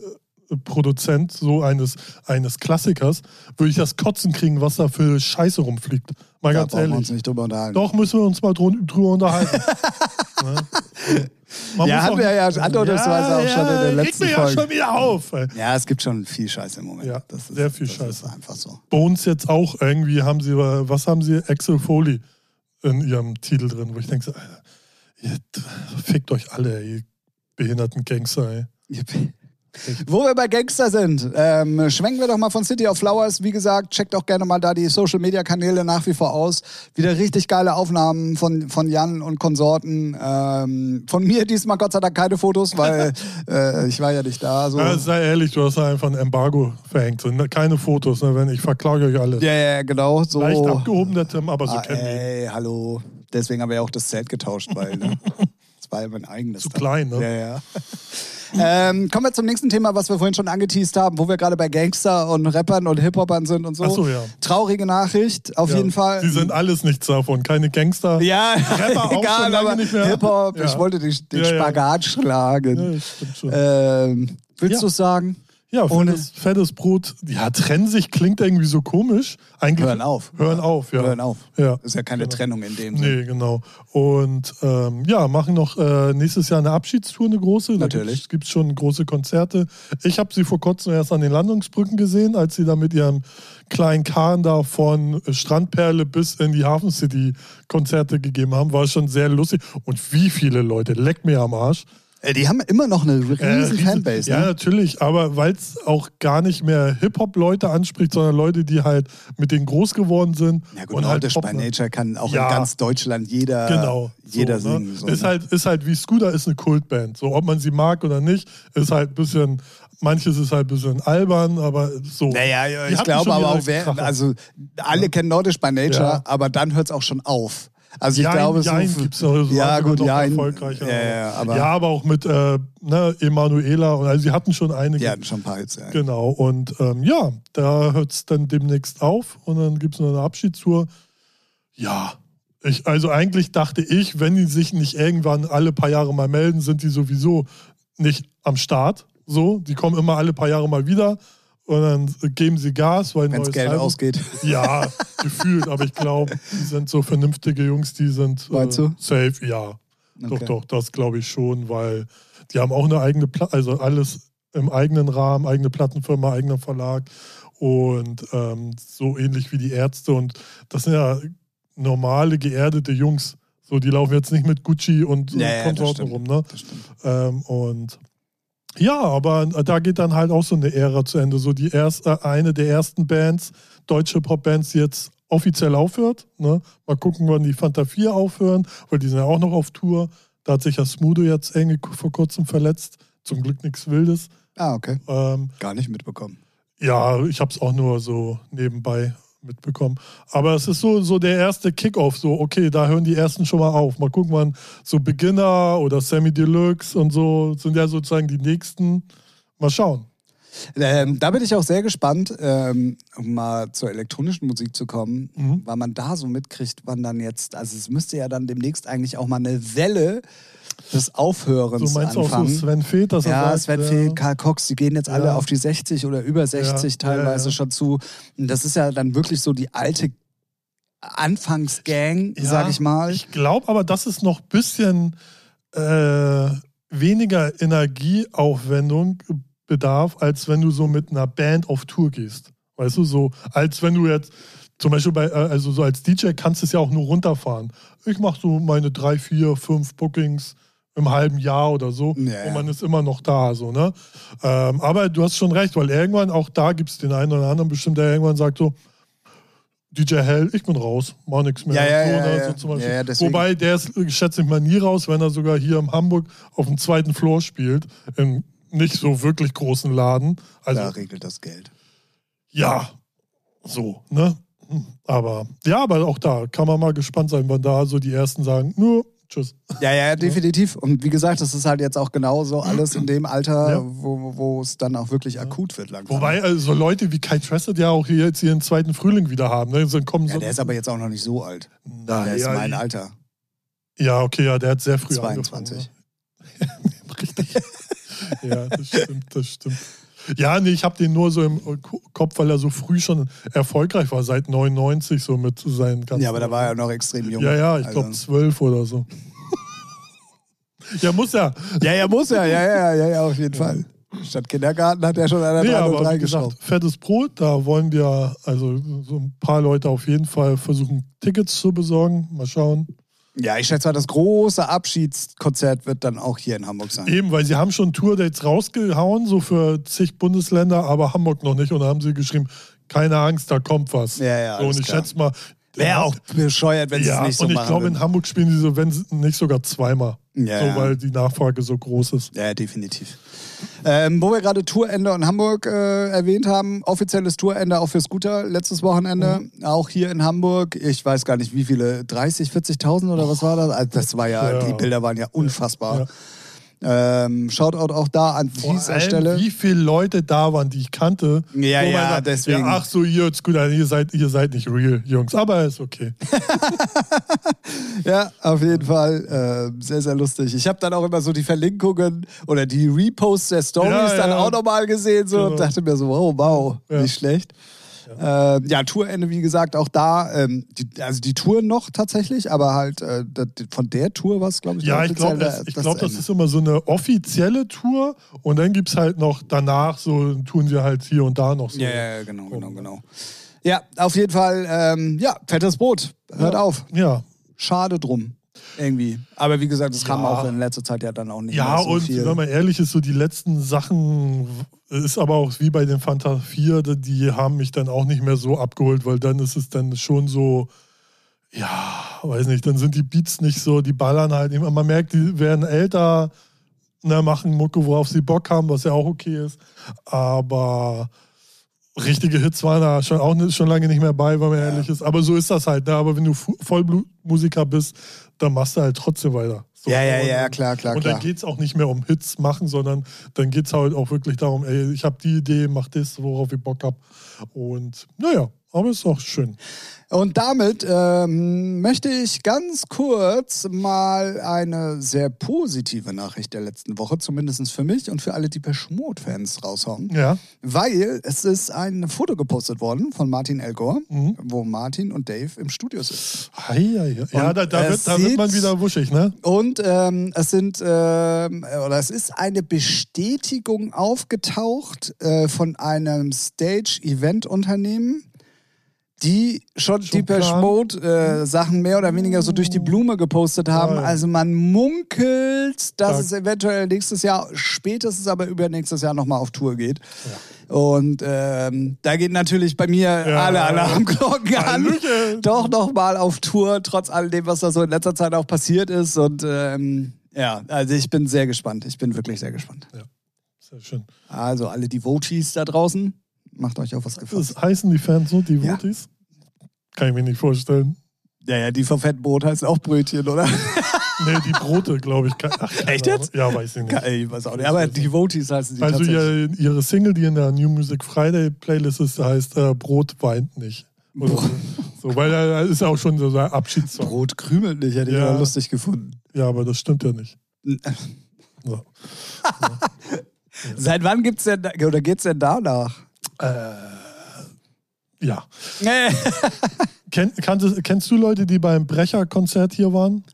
Produzent so eines, eines Klassikers, würde ich das Kotzen kriegen, was da für Scheiße rumfliegt. Mal da ganz ehrlich. Wir uns nicht drüber unterhalten. Doch, müssen wir uns mal drüber unterhalten. *laughs* ne? ja, hatten wir ja andeutungsweise ja, auch schon in den letzten mir Folgen. ja schon wieder auf. Ey. Ja, es gibt schon viel Scheiße im Moment. Ja, das ist, sehr viel das Scheiße. Ist einfach so. Bei uns jetzt auch irgendwie haben sie, was haben sie? Axel Foley in ihrem Titel drin, wo ich denke, Alter, ihr fickt euch alle, ihr behinderten Gangster, ey. Wo wir bei Gangster sind, ähm, schwenken wir doch mal von City of Flowers. Wie gesagt, checkt auch gerne mal da die Social Media Kanäle nach wie vor aus. Wieder richtig geile Aufnahmen von, von Jan und Konsorten. Ähm, von mir diesmal Gott sei Dank keine Fotos, weil *laughs* äh, ich war ja nicht da. So. Ja, sei ehrlich, du hast einfach ein Embargo verhängt. Ne, keine Fotos, ne, wenn ich verklage euch alle. Ja, ja, genau. So. Leicht abgehoben, der Tim, aber so ah, kennen Ey, hallo. Deswegen haben wir ja auch das Zelt getauscht, weil ne, *laughs* das war ja mein eigenes. Zu klein, ne? Ja, ja. *laughs* Ähm, kommen wir zum nächsten Thema, was wir vorhin schon angeteased haben, wo wir gerade bei Gangster und Rappern und Hip-Hopern sind und so. Ach so, ja. Traurige Nachricht, auf ja. jeden Fall. Die sind alles nichts davon. Keine Gangster. Ja, Rapper *laughs* auch egal, aber Hip-Hop, ja. ich wollte den, den Spagat schlagen. Stimmt schon. Ähm, willst du es sagen? Ja, fettes, fettes Brot. Ja, trennen sich klingt irgendwie so komisch. Eigentlich hören auf. Hören auf, ja. Hören auf. Ja. ist ja keine genau. Trennung in dem Sinne. Nee, genau. Und ähm, ja, machen noch äh, nächstes Jahr eine Abschiedstour, eine große. Natürlich. Es gibt schon große Konzerte. Ich habe sie vor kurzem erst an den Landungsbrücken gesehen, als sie da mit ihrem kleinen Kahn da von Strandperle bis in die Hafen City Konzerte gegeben haben. War schon sehr lustig. Und wie viele Leute, leck mir am Arsch. Äh, die haben immer noch eine riesen, äh, riesen Fanbase. Ja, ne? natürlich, aber weil es auch gar nicht mehr Hip-Hop-Leute anspricht, sondern Leute, die halt mit denen groß geworden sind. Ja gut, und halt Pop by Nature kann auch ja, in ganz Deutschland jeder, genau, jeder so, ne? singen. So, ist, ne? halt, ist halt wie Scooter ist eine Kultband. So, ob man sie mag oder nicht, ist halt ein bisschen manches ist halt ein bisschen albern, aber so. Naja, ich glaube aber auch, wer, also alle ja. kennen Nordisch by Nature, ja. aber dann hört es auch schon auf. Also ich Jein, glaube, Jein so gibt's noch, so ja gut, ja, erfolgreicher. Ja, ja, aber, ja, aber auch mit äh, ne, Emanuela und also sie hatten schon einige. Die hatten schon ein paar Hits, ja. Genau und ähm, ja, da hört es dann demnächst auf und dann gibt es noch eine Abschiedstour. Ja, ich, also eigentlich dachte ich, wenn die sich nicht irgendwann alle paar Jahre mal melden, sind die sowieso nicht am Start. So, die kommen immer alle paar Jahre mal wieder und dann geben sie Gas, weil Wenn Geld Album, ausgeht. Ja, gefühlt, aber ich glaube, die sind so vernünftige Jungs, die sind äh, safe, ja. Okay. Doch, doch, das glaube ich schon, weil die haben auch eine eigene, Pla also alles im eigenen Rahmen, eigene Plattenfirma, eigener Verlag und ähm, so ähnlich wie die Ärzte und das sind ja normale, geerdete Jungs. So, die laufen jetzt nicht mit Gucci und, ja, ja, Konsorten rum, ne? Ähm, und ja, aber da geht dann halt auch so eine Ära zu Ende. So die erste, eine der ersten Bands, deutsche Pop-Bands, die jetzt offiziell aufhört. Ne? Mal gucken, wann die Fanta 4 aufhören, weil die sind ja auch noch auf Tour. Da hat sich ja Smudo jetzt eng vor kurzem verletzt. Zum Glück nichts Wildes. Ah, okay. Ähm, Gar nicht mitbekommen. Ja, ich habe es auch nur so nebenbei mitbekommen. Aber es ist so, so der erste Kickoff, so, okay, da hören die ersten schon mal auf. Mal gucken, wann so Beginner oder Semi Deluxe und so sind ja sozusagen die nächsten. Mal schauen. Ähm, da bin ich auch sehr gespannt, ähm, um mal zur elektronischen Musik zu kommen, mhm. weil man da so mitkriegt, wann dann jetzt, also es müsste ja dann demnächst eigentlich auch mal eine Welle des Aufhörens Du meinst anfangen. auch so Sven Feth, das Ja, sagt, Sven Feth, Karl Cox, die gehen jetzt ja. alle auf die 60 oder über 60 ja, teilweise ja, schon zu. Und das ist ja dann wirklich so die alte Anfangsgang, sag ich mal. Ich glaube aber, das ist noch ein bisschen äh, weniger Energieaufwendung bedarf, als wenn du so mit einer Band auf Tour gehst. Weißt du, so, als wenn du jetzt zum Beispiel bei, äh, also so als DJ kannst du es ja auch nur runterfahren. Ich mache so meine drei, vier, fünf Bookings im halben Jahr oder so ja, und man ist immer noch da, so, ne? Ähm, aber du hast schon recht, weil irgendwann, auch da gibt es den einen oder anderen bestimmt, der irgendwann sagt so, DJ Hell, ich bin raus, mach nichts mehr. Ja, ja, so, ne? ja, so ja. Wobei, der ist, schätze ich mal, nie raus, wenn er sogar hier in Hamburg auf dem zweiten Floor spielt, in nicht so wirklich großen Laden. Also, da regelt das Geld. Ja, so, ne? Aber ja, aber auch da kann man mal gespannt sein, wann da so die ersten sagen, nur tschüss. Ja, ja, definitiv. Und wie gesagt, das ist halt jetzt auch genauso alles in dem Alter, ja. wo, es dann auch wirklich akut wird langsam. Wobei also so Leute wie Kai Tressett ja auch hier jetzt ihren zweiten Frühling wieder haben. Ne? So kommen ja, so der ist aber jetzt auch noch nicht so alt. Nein, der ist ja, mein Alter. Ja, okay, ja, der hat sehr früh 22. angefangen. Ne? *laughs* Richtig. *laughs* ja, das stimmt, das stimmt. Ja, nee, ich habe den nur so im Kopf, weil er so früh schon erfolgreich war, seit 99 so mit seinen ganzen. Ja, aber da war er noch extrem jung. Ja, ja, ich glaube also. zwölf oder so. *laughs* ja, muss ja. Ja, ja, muss ja, ja, ja, ja, ja, auf jeden Fall. Statt Kindergarten hat er schon einer nee, aber drei gesagt, Fettes Brot, da wollen wir also so ein paar Leute auf jeden Fall versuchen, Tickets zu besorgen. Mal schauen. Ja, ich schätze mal, das große Abschiedskonzert wird dann auch hier in Hamburg sein. Eben, weil sie haben schon Tourdates rausgehauen, so für zig Bundesländer, aber Hamburg noch nicht. Und da haben sie geschrieben, keine Angst, da kommt was. Ja, ja. So, und ich klar. schätze mal. Wäre auch bescheuert, wenn ja, sie es nicht so machen. Und ich glaube, in Hamburg spielen sie so, wenn nicht sogar zweimal. Ja, so, weil die Nachfrage so groß ist. Ja, definitiv. Ähm, wo wir gerade Tourende in Hamburg äh, erwähnt haben, offizielles Tourende auch für Scooter letztes Wochenende, mhm. auch hier in Hamburg. Ich weiß gar nicht, wie viele, 30, 40.000 oder was war das? Also das war ja, ja, die Bilder waren ja unfassbar. Ja. Ähm, Shoutout auch da an Vor dieser Stelle. Wie viele Leute da waren, die ich kannte. Ja, ja, sagt, deswegen. Ja, ach so, ihr, gut, ihr seid, ihr seid nicht real, Jungs, aber ist okay. *laughs* ja, auf jeden Fall äh, sehr, sehr lustig. Ich habe dann auch immer so die Verlinkungen oder die Reposts der Stories ja, dann auch nochmal gesehen so, genau. und dachte mir so, wow, wow, nicht schlecht. Ja, äh, ja Tourende, wie gesagt, auch da, ähm, die, also die Touren noch tatsächlich, aber halt äh, von der Tour war es, glaube ich, Ja, ich glaube, das, ich glaub, das ist immer so eine offizielle Tour und dann gibt es halt noch danach, so tun sie halt hier und da noch so. Ja, ja genau, genau, genau. Ja, auf jeden Fall, ähm, ja, fettes Brot, hört ja, auf. Ja. Schade drum irgendwie. Aber wie gesagt, das ja. kam auch in letzter Zeit ja dann auch nicht ja, mehr so und viel. wenn man ehrlich ist, so die letzten Sachen ist aber auch wie bei den Fanta 4, die haben mich dann auch nicht mehr so abgeholt, weil dann ist es dann schon so, ja, weiß nicht, dann sind die Beats nicht so, die ballern halt immer. Man merkt, die werden älter, ne, machen Mucke, worauf sie Bock haben, was ja auch okay ist. Aber richtige Hits waren da schon auch schon lange nicht mehr bei, wenn man ehrlich ist. Aber so ist das halt. Ne? Aber wenn du Vollblutmusiker bist, dann machst du halt trotzdem weiter. So, ja, ja, ja, klar, klar. Und dann geht es auch nicht mehr um Hits machen, sondern dann geht es halt auch wirklich darum, ey, ich habe die Idee, mach das, worauf ich Bock habe. Und naja, aber ist auch schön. Und damit ähm, möchte ich ganz kurz mal eine sehr positive Nachricht der letzten Woche, zumindest für mich und für alle die Schmot-Fans raushauen. Ja. Weil es ist ein Foto gepostet worden von Martin Elgor, mhm. wo Martin und Dave im Studio sind. Ei, ei, ei. Ja, da, da, wird, da, wird, man wieder wuschig, ne? Und ähm, es sind, ähm, oder es ist eine Bestätigung aufgetaucht äh, von einem Stage-Event-Unternehmen die schon, Deepesh Mode äh, Sachen mehr oder weniger so durch die Blume gepostet haben. Ja, ja. Also man munkelt, dass Tag. es eventuell nächstes Jahr, spätestens aber übernächstes Jahr nochmal auf Tour geht. Ja. Und ähm, da geht natürlich bei mir alle Alarmglocken an. Doch nochmal auf Tour, trotz all dem, was da so in letzter Zeit auch passiert ist. Und ähm, ja, also ich bin sehr gespannt. Ich bin wirklich sehr gespannt. Ja, sehr schön. Also alle Devotees da draußen, Macht euch auf was gefasst. Das heißen die Fans so, die ja. Votis? Kann ich mir nicht vorstellen. Ja, ja, die vom Fettbrot heißen auch Brötchen, oder? *laughs* nee, die Brote, glaube ich. Ach, Echt jetzt? Ja, weiß ich nicht. Ich weiß auch nicht. Aber die Votis heißen sie Also ihre, ihre, Single, die in der New Music Friday Playlist ist, heißt äh, Brot weint nicht. Oder so. so. Weil da ist ja auch schon so ein Abschiedssong. Brot krümelt nicht, hätte ja. ich mal lustig gefunden. Ja, aber das stimmt ja nicht. so. *laughs* ja. Seit wann gibt's denn, oder geht's denn danach? Äh, ja. *laughs* Ken, kanntest, kennst du Leute, die beim Brecher-Konzert hier waren?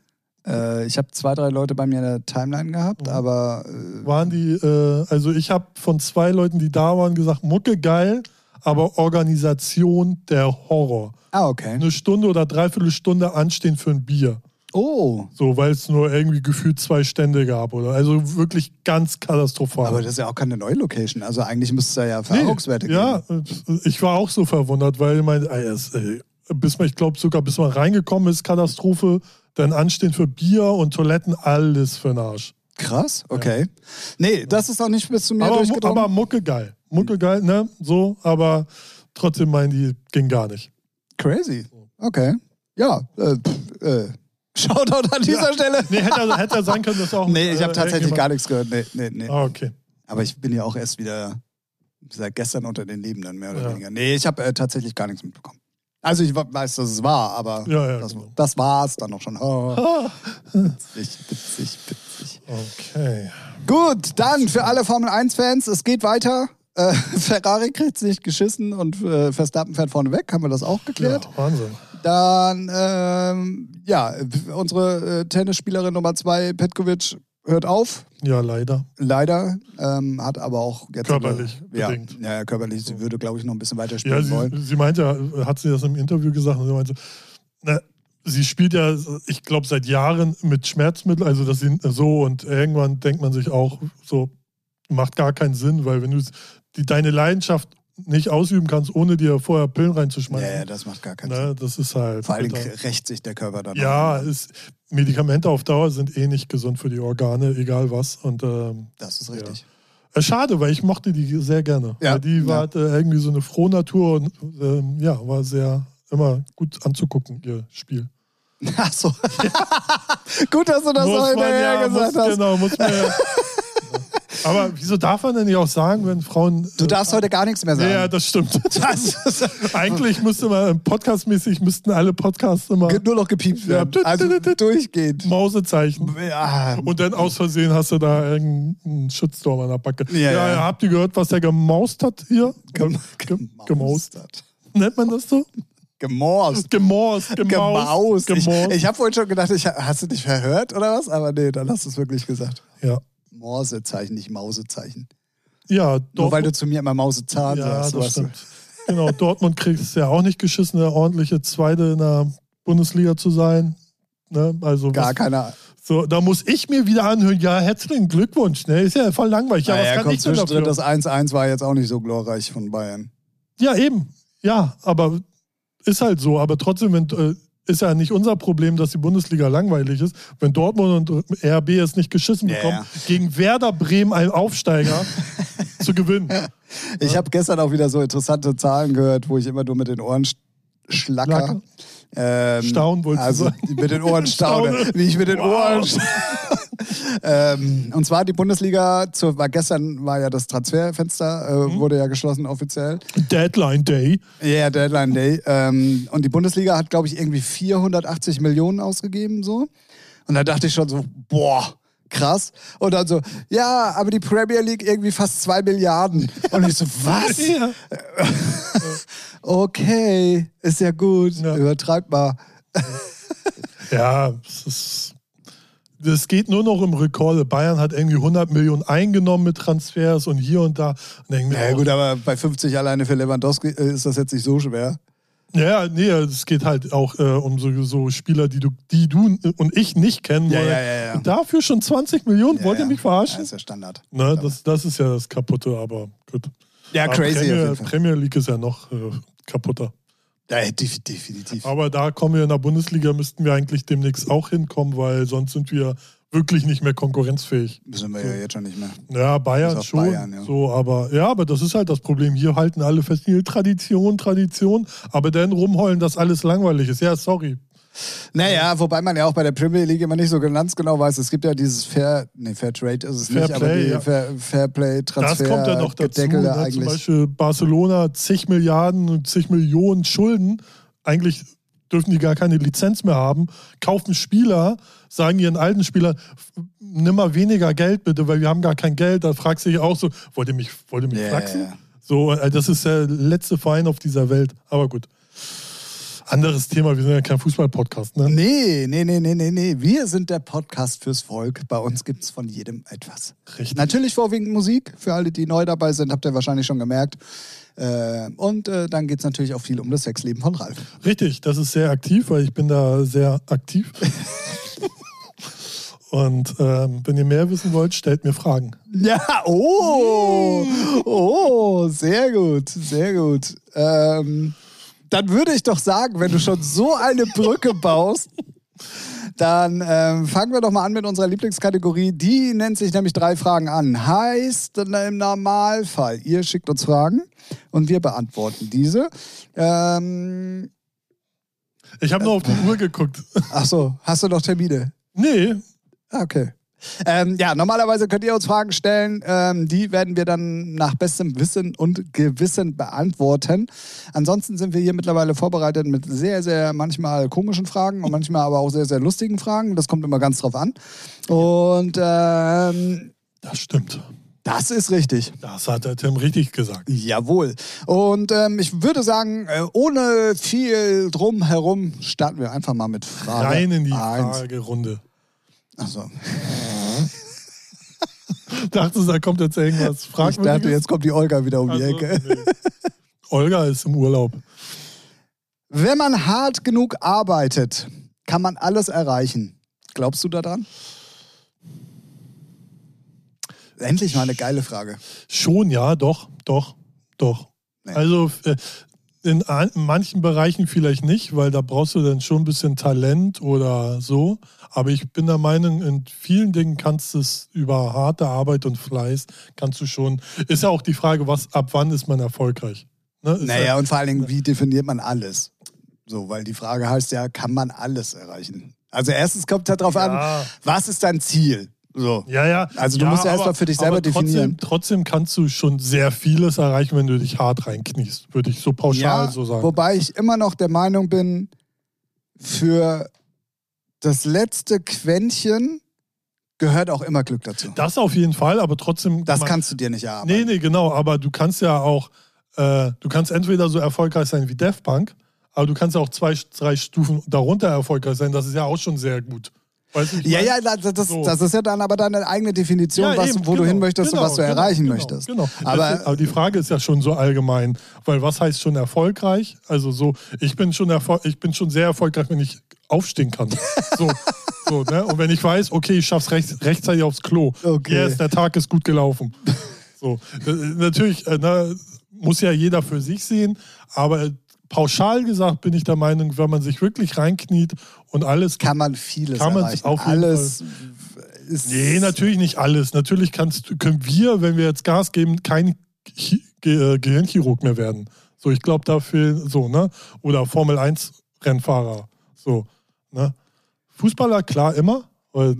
Äh, ich habe zwei, drei Leute bei mir in der Timeline gehabt, mhm. aber. Äh, waren die, äh, also ich habe von zwei Leuten, die da waren, gesagt, Mucke geil, aber Organisation der Horror. Ah, okay. Eine Stunde oder dreiviertel Stunde anstehen für ein Bier. Oh. So, weil es nur irgendwie gefühlt zwei Stände gab, oder? Also wirklich ganz katastrophal. Aber das ist ja auch keine neue Location. Also eigentlich müsste es da ja Verkaufswerte nee, geben. Ja, ich war auch so verwundert, weil mein, bis man, ich glaube sogar bis man reingekommen ist, Katastrophe, dann Anstehen für Bier und Toiletten, alles für den Arsch. Krass, okay. Ja. Nee, das ist auch nicht bis zu mir aber, durchgedrungen. Aber Mucke geil. Mucke geil, ne? So, aber trotzdem meinen die, ging gar nicht. Crazy. Okay. Ja, äh, äh Shoutout an dieser ja. Stelle. Nee, hätte, hätte sein können, dass auch. Nee, ich habe äh, tatsächlich gar nichts gehört. Nee, nee, nee. Ah, okay. Aber ich bin ja auch erst wieder seit gestern unter den Lebenden, mehr oder ja. weniger. Nee, ich habe äh, tatsächlich gar nichts mitbekommen. Also ich weiß, dass es war, aber ja, ja, das, genau. das war es dann auch schon. Oh. *laughs* witzig, witzig, witzig. Okay. Gut, dann für alle Formel 1-Fans, es geht weiter. Äh, *laughs* Ferrari kriegt sich geschissen und äh, Verstappen fährt vorne weg, haben wir das auch geklärt. Ja, Wahnsinn. Dann, ähm, ja, unsere äh, Tennisspielerin Nummer zwei, Petkovic, hört auf. Ja, leider. Leider. Ähm, hat aber auch jetzt. Körperlich. Eine, ja, bedingt. ja, körperlich. Sie würde, glaube ich, noch ein bisschen weiter spielen ja, sie, wollen. Sie meinte ja, hat sie das im Interview gesagt, und sie meinte, na, sie spielt ja, ich glaube, seit Jahren mit Schmerzmitteln, also das sind so und irgendwann denkt man sich auch, so macht gar keinen Sinn, weil wenn du die, deine Leidenschaft nicht ausüben kannst, ohne dir vorher Pillen reinzuschmeißen. Ja, ja das macht gar keinen ne, Sinn. Das ist halt. Vor allem rächt sich der Körper dann. Ja, ist, Medikamente auf Dauer sind eh nicht gesund für die Organe, egal was. Und, ähm, das ist richtig. Ja. Äh, schade, weil ich mochte die sehr gerne. Ja, weil die war ja. irgendwie so eine Frohnatur und ähm, ja, war sehr immer gut anzugucken, ihr Spiel. Ach so. *laughs* gut, dass du das muss so hinterher ja, gesagt muss, hast. Genau, muss man ja. Aber wieso darf man denn nicht auch sagen, wenn Frauen. Du darfst äh, heute gar nichts mehr sagen. Ja, das stimmt. *laughs* Das *laughs* Eigentlich müsste man podcastmäßig müssten alle Podcasts immer. Nur noch gepiept werden. Ja, also durchgehend. Mausezeichen. Ja. Und dann aus Versehen hast du da irgendeinen Shitstorm an der Backe. Ja, ja, ja. habt ihr gehört, was der gemaust hat hier? Gem Gem gemaust hat. Nennt man das so? Gemorst. Gemorst, gemaust. Gemorst. Ich, ich habe vorhin schon gedacht, ich, hast du dich verhört oder was? Aber nee, dann hast du es wirklich gesagt. Ja. Morsezeichen, nicht Mausezeichen. Ja, Nur weil du zu mir immer Mausezahn ja, sagst. Das stimmt. genau, Dortmund kriegt es ja auch nicht geschissen, eine ordentliche Zweite in der Bundesliga zu sein. Ne? Also Gar was, keiner. So, da muss ich mir wieder anhören, ja, herzlichen Glückwunsch. Ne? Ist ja voll langweilig. Ja, naja, was kann komm, ich denn dafür? Das 1-1 war jetzt auch nicht so glorreich von Bayern. Ja, eben. Ja, aber ist halt so. Aber trotzdem, wenn äh, ist ja nicht unser Problem, dass die Bundesliga langweilig ist. Wenn Dortmund und RB es nicht geschissen bekommen, ja, ja. gegen Werder Bremen einen Aufsteiger *laughs* zu gewinnen. Ich ja. habe gestern auch wieder so interessante Zahlen gehört, wo ich immer nur mit den Ohren schlacker. Ähm, Staunen wolltest also, du sagen. Mit den Ohren staune. Wie ich mit den wow. Ohren *laughs* ähm, Und zwar die Bundesliga, zur, war gestern war ja das Transferfenster, äh, mhm. wurde ja geschlossen offiziell. Deadline Day. Ja, yeah, Deadline Day. Ähm, und die Bundesliga hat, glaube ich, irgendwie 480 Millionen ausgegeben. so. Und da dachte ich schon so, boah, krass. Und dann so, ja, aber die Premier League irgendwie fast zwei Milliarden. Und ich so, *laughs* was? Ja. *laughs* okay, ist ja gut, ja. übertreib mal. ja, es ist. Das geht nur noch im Recall. Bayern hat irgendwie 100 Millionen eingenommen mit Transfers und hier und da. Und ja, gut, aber bei 50 alleine für Lewandowski äh, ist das jetzt nicht so schwer. Ja, nee, es geht halt auch äh, um so, so, Spieler, die du, die du und ich nicht kennen. Ja, ja, ja, ja. Dafür schon 20 Millionen? Wollt ihr mich verarschen? Das ist ja Standard. Ne, das, das ist ja das Kaputte, aber gut. Ja, aber crazy. Premier, Premier League ist ja noch äh, kaputter. Ja, definitiv. Aber da kommen wir in der Bundesliga, müssten wir eigentlich demnächst auch hinkommen, weil sonst sind wir wirklich nicht mehr konkurrenzfähig. Sind wir ja jetzt schon nicht mehr. Ja, Bayern schon. Bayern, ja. So, aber ja, aber das ist halt das Problem. Hier halten alle fest, hier Tradition, Tradition, aber dann rumheulen, dass alles langweilig ist. Ja, sorry. Naja, wobei man ja auch bei der Premier League immer nicht so ganz genau weiß. Es gibt ja dieses Fair, nee, Fair Trade ist es Fair nicht, Play, aber die ja. Fair, Fair Play Transfer. Das kommt ja noch dazu. Ne? Zum Beispiel Barcelona zig Milliarden und zig Millionen Schulden. Eigentlich dürfen die gar keine Lizenz mehr haben, kaufen Spieler, sagen ihren alten Spielern, nimm mal weniger Geld bitte, weil wir haben gar kein Geld. Da fragst du dich auch so, wollt ihr mich, wollt ihr mich yeah. flachsen? So, äh, das ist der letzte Verein auf dieser Welt. Aber gut. Anderes Thema, wir sind ja kein Fußball-Podcast, ne? Nee, nee, nee, nee, nee, nee. Wir sind der Podcast fürs Volk. Bei uns gibt es von jedem etwas. Richtig. Natürlich vorwiegend Musik. Für alle, die neu dabei sind, habt ihr wahrscheinlich schon gemerkt. Äh, und äh, dann geht es natürlich auch viel um das Sexleben von Ralf. Richtig, das ist sehr aktiv, weil ich bin da sehr aktiv. *laughs* Und ähm, wenn ihr mehr wissen wollt, stellt mir Fragen. Ja, oh, oh, sehr gut, sehr gut. Ähm, dann würde ich doch sagen, wenn du schon so eine Brücke baust, dann ähm, fangen wir doch mal an mit unserer Lieblingskategorie. Die nennt sich nämlich drei Fragen an. Heißt im Normalfall, ihr schickt uns Fragen und wir beantworten diese. Ähm, ich habe nur auf die Uhr geguckt. Ach so, hast du noch Termine? Nee. Ah, okay. Ähm, ja, normalerweise könnt ihr uns Fragen stellen. Ähm, die werden wir dann nach bestem Wissen und Gewissen beantworten. Ansonsten sind wir hier mittlerweile vorbereitet mit sehr, sehr manchmal komischen Fragen und manchmal aber auch sehr, sehr lustigen Fragen. Das kommt immer ganz drauf an. Und ähm, das stimmt. Das ist richtig. Das hat der Tim richtig gesagt. Jawohl. Und ähm, ich würde sagen, äh, ohne viel drumherum starten wir einfach mal mit Frage. Rein in die eins. Fragerunde. Achso. *laughs* Dachtest du, da kommt jetzt irgendwas Fragwürdiges? Ich dachte, jetzt kommt die Olga wieder um die also, Ecke. Nee. Olga ist im Urlaub. Wenn man hart genug arbeitet, kann man alles erreichen. Glaubst du daran? Endlich mal eine geile Frage. Schon, ja, doch, doch, doch. Nee. Also äh, in manchen Bereichen vielleicht nicht, weil da brauchst du dann schon ein bisschen Talent oder so. Aber ich bin der Meinung, in vielen Dingen kannst du es über harte Arbeit und Fleiß, kannst du schon. Ist ja auch die Frage, was ab wann ist man erfolgreich? Ne? Naja, ja, und vor allen Dingen, wie definiert man alles? So, weil die Frage heißt ja, kann man alles erreichen? Also erstens kommt halt darauf ja. an, was ist dein Ziel? So. Ja, ja. Also du ja, musst ja erstmal für dich selber trotzdem, definieren. Trotzdem kannst du schon sehr vieles erreichen, wenn du dich hart reinkniest, würde ich so pauschal ja, so sagen. Wobei ich immer noch der Meinung bin, für das letzte Quäntchen gehört auch immer Glück dazu. Das auf jeden Fall, aber trotzdem. Das man, kannst du dir nicht erarbeiten. Nee, nee, genau. Aber du kannst ja auch, äh, du kannst entweder so erfolgreich sein wie Def Punk, aber du kannst ja auch zwei, drei Stufen darunter erfolgreich sein. Das ist ja auch schon sehr gut. Ja, ja, das, so. das, ist ja dann aber deine eigene Definition, ja, was, eben, wo genau, du hin möchtest genau, und was du genau, erreichen genau, möchtest. Genau. Aber, aber, die Frage ist ja schon so allgemein, weil was heißt schon erfolgreich? Also so, ich bin schon, ich bin schon sehr erfolgreich, wenn ich aufstehen kann. So, *laughs* so ne? Und wenn ich weiß, okay, ich schaff's recht, rechtzeitig aufs Klo. Okay. Yes, der Tag ist gut gelaufen. So, äh, natürlich äh, ne, muss ja jeder für sich sehen, aber pauschal gesagt bin ich der Meinung, wenn man sich wirklich reinkniet und alles. Kann man vieles kann man erreichen. Auf alles. Ist nee, natürlich nicht alles. Natürlich kannst, können wir, wenn wir jetzt Gas geben, kein Ge Gehirnchirurg mehr werden. So, ich glaube dafür, so, ne? Oder Formel 1 Rennfahrer. So, ne? Fußballer, klar, immer.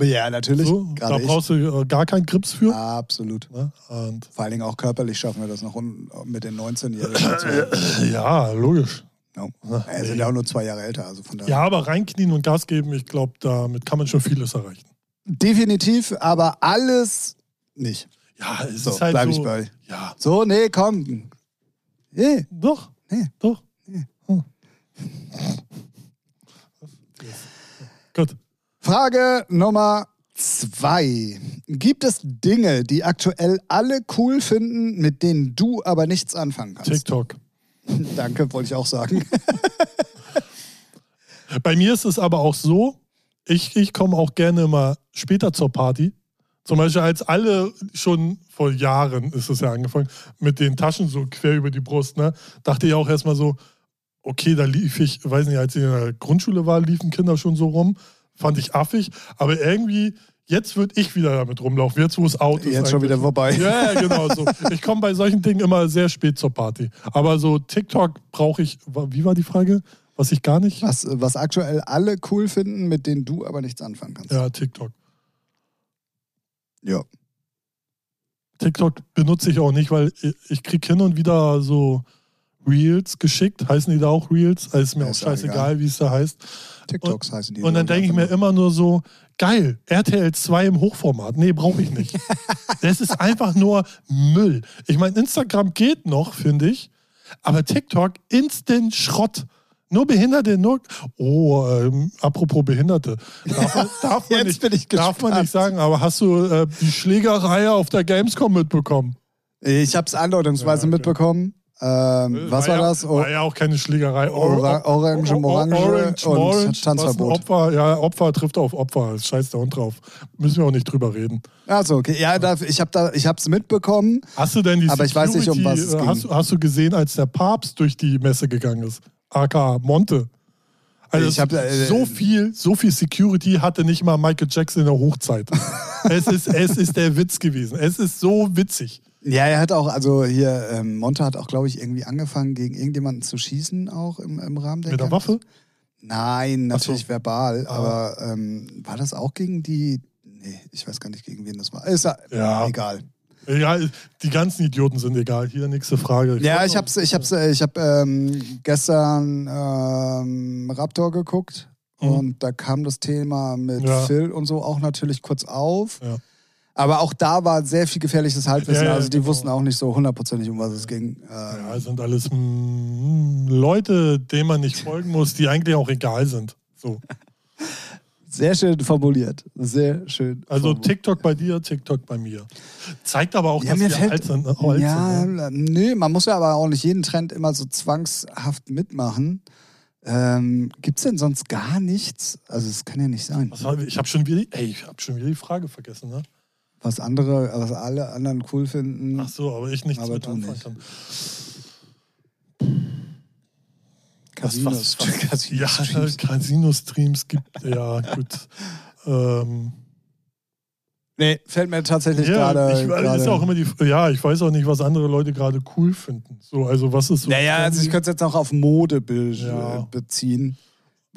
Ja, natürlich. So, da brauchst ich. du äh, gar keinen Grips für. Absolut. Ne? Vor allen Dingen auch körperlich schaffen wir das noch mit den 19-Jährigen. *clears throat* ja, logisch. No. Er sind ja auch nur zwei Jahre älter. Also von daher. Ja, aber reinknien und Gas geben, ich glaube, damit kann man schon vieles erreichen. Definitiv, aber alles nicht. Ja, es so, ist halt bleib so. ich bei. Ja. So, nee, komm. Nee. Doch. Nee. Doch. Nee. Hm. *laughs* Gut. Frage Nummer zwei. Gibt es Dinge, die aktuell alle cool finden, mit denen du aber nichts anfangen kannst? TikTok. *laughs* Danke, wollte ich auch sagen. *laughs* Bei mir ist es aber auch so, ich, ich komme auch gerne mal später zur Party. Zum Beispiel als alle schon vor Jahren ist es ja angefangen, mit den Taschen so quer über die Brust, ne, dachte ich auch erstmal so, okay, da lief ich, weiß nicht, als ich in der Grundschule war, liefen Kinder schon so rum. Fand ich affig. Aber irgendwie, jetzt würde ich wieder damit rumlaufen. Jetzt, wo es out ist. Jetzt schon wieder vorbei. Ja, ja genau so. Ich komme bei solchen Dingen immer sehr spät zur Party. Aber so TikTok brauche ich, wie war die Frage? Was ich gar nicht. Was, was aktuell alle cool finden, mit denen du aber nichts anfangen kannst. Ja, TikTok. Ja. TikTok benutze ich auch nicht, weil ich kriege hin und wieder so Reels geschickt. Heißen die da auch Reels? Also ist mir ja, auch scheißegal, wie es da heißt. TikToks und, heißen die. Und dann denke ich mir immer nur so, geil, RTL 2 im Hochformat. Nee, brauche ich nicht. *laughs* das ist einfach nur Müll. Ich meine, Instagram geht noch, finde ich. Aber TikTok, instant Schrott. Nur Behinderte, nur. Oh, ähm, apropos Behinderte. Darf man, *laughs* darf man, nicht, darf man nicht sagen, aber hast du äh, die Schlägerei auf der Gamescom mitbekommen? Ich habe es andeutungsweise ja, okay. mitbekommen. Ähm, äh, was war, war das? Ja, war ja auch keine Schlägerei. Ora Orange, Orange, Orange und Orange, Tanzverbot. Opfer, ja, Opfer trifft auf Opfer. Scheiß der Hund drauf. Müssen wir auch nicht drüber reden. Achso, okay. Ja, da, ich habe es mitbekommen. Hast du denn die Aber Security, ich weiß nicht, um was es äh, hast, hast du gesehen, als der Papst durch die Messe gegangen ist? AK Monte. Also ich hab, äh, so viel, so viel Security hatte nicht mal Michael Jackson in der Hochzeit. *laughs* es, ist, es ist der Witz gewesen. Es ist so witzig. Ja, er hat auch, also hier, ähm, Monte hat auch, glaube ich, irgendwie angefangen, gegen irgendjemanden zu schießen, auch im, im Rahmen der. Mit der Waffe? Nein, natürlich so. verbal, ah. aber ähm, war das auch gegen die. Nee, ich weiß gar nicht, gegen wen das war. Ist ja. egal. Ja, die ganzen Idioten sind egal. Hier nächste Frage. Ich ja, ich hab's, ich hab's, ich hab ähm, gestern ähm, Raptor geguckt mhm. und da kam das Thema mit ja. Phil und so auch natürlich kurz auf. Ja. Aber auch da war sehr viel gefährliches Halbwissen. Ja, ja, also die genau. wussten auch nicht so hundertprozentig, um was es ging. Ja, es sind alles mm, Leute, denen man nicht folgen muss, die eigentlich auch egal sind. So. Sehr schön formuliert. Sehr schön. Also formuliert. TikTok bei dir, TikTok bei mir. Zeigt aber auch, ja, dass wir fällt, alt sind. Alt ne? ja, sind, nö, man muss ja aber auch nicht jeden Trend immer so zwangshaft mitmachen. Ähm, Gibt es denn sonst gar nichts? Also es kann ja nicht sein. Was, ich habe schon, wieder, hab schon wieder die Frage vergessen, ne? Was andere, was alle anderen cool finden. Ach so, aber ich nichts aber mit anfangen kann. Casinos. Was, was, was, *laughs* ja, Casino-Streams gibt, ja, gut. *laughs* Ähm, nee, fällt mir tatsächlich ja, gerade. Ist auch immer die, ja, ich weiß auch nicht, was andere Leute gerade cool finden. So, also was ist so. Naja, also ich könnte es jetzt auch auf Mode be ja. beziehen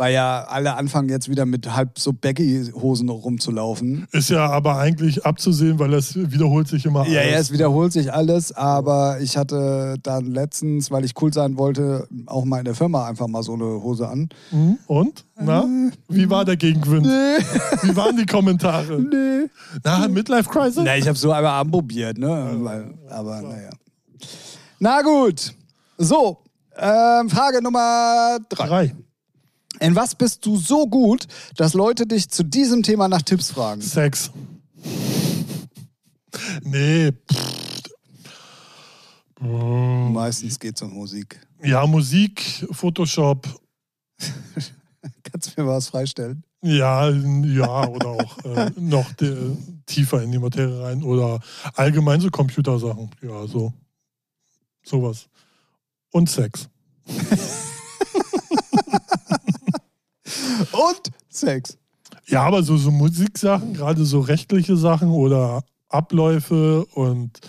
weil ja alle anfangen jetzt wieder mit halb so Baggy-Hosen rumzulaufen. Ist ja aber eigentlich abzusehen, weil es wiederholt sich immer alles. Ja, ja, es wiederholt sich alles, aber ich hatte dann letztens, weil ich cool sein wollte, auch mal in der Firma einfach mal so eine Hose an. Mhm. Und? Na? Äh, wie war der Gegenwind? Nee. Wie waren die Kommentare? *laughs* Nee. Na, Midlife Crisis? Na, ich habe so einmal anprobiert, ne? Ja, weil, aber naja. Na gut. So, ähm, Frage Nummer drei. drei. In was bist du so gut, dass Leute dich zu diesem Thema nach Tipps fragen? Sex. Nee. Meistens geht es um Musik. Ja, Musik, Photoshop. *laughs* Kannst du mir was freistellen? Ja, ja, oder auch äh, noch de, tiefer in die Materie rein oder allgemein so Computersachen. Ja, so. Sowas. Und Sex. *laughs* und Sex. Ja, aber so, so Musiksachen, gerade so rechtliche Sachen oder Abläufe und,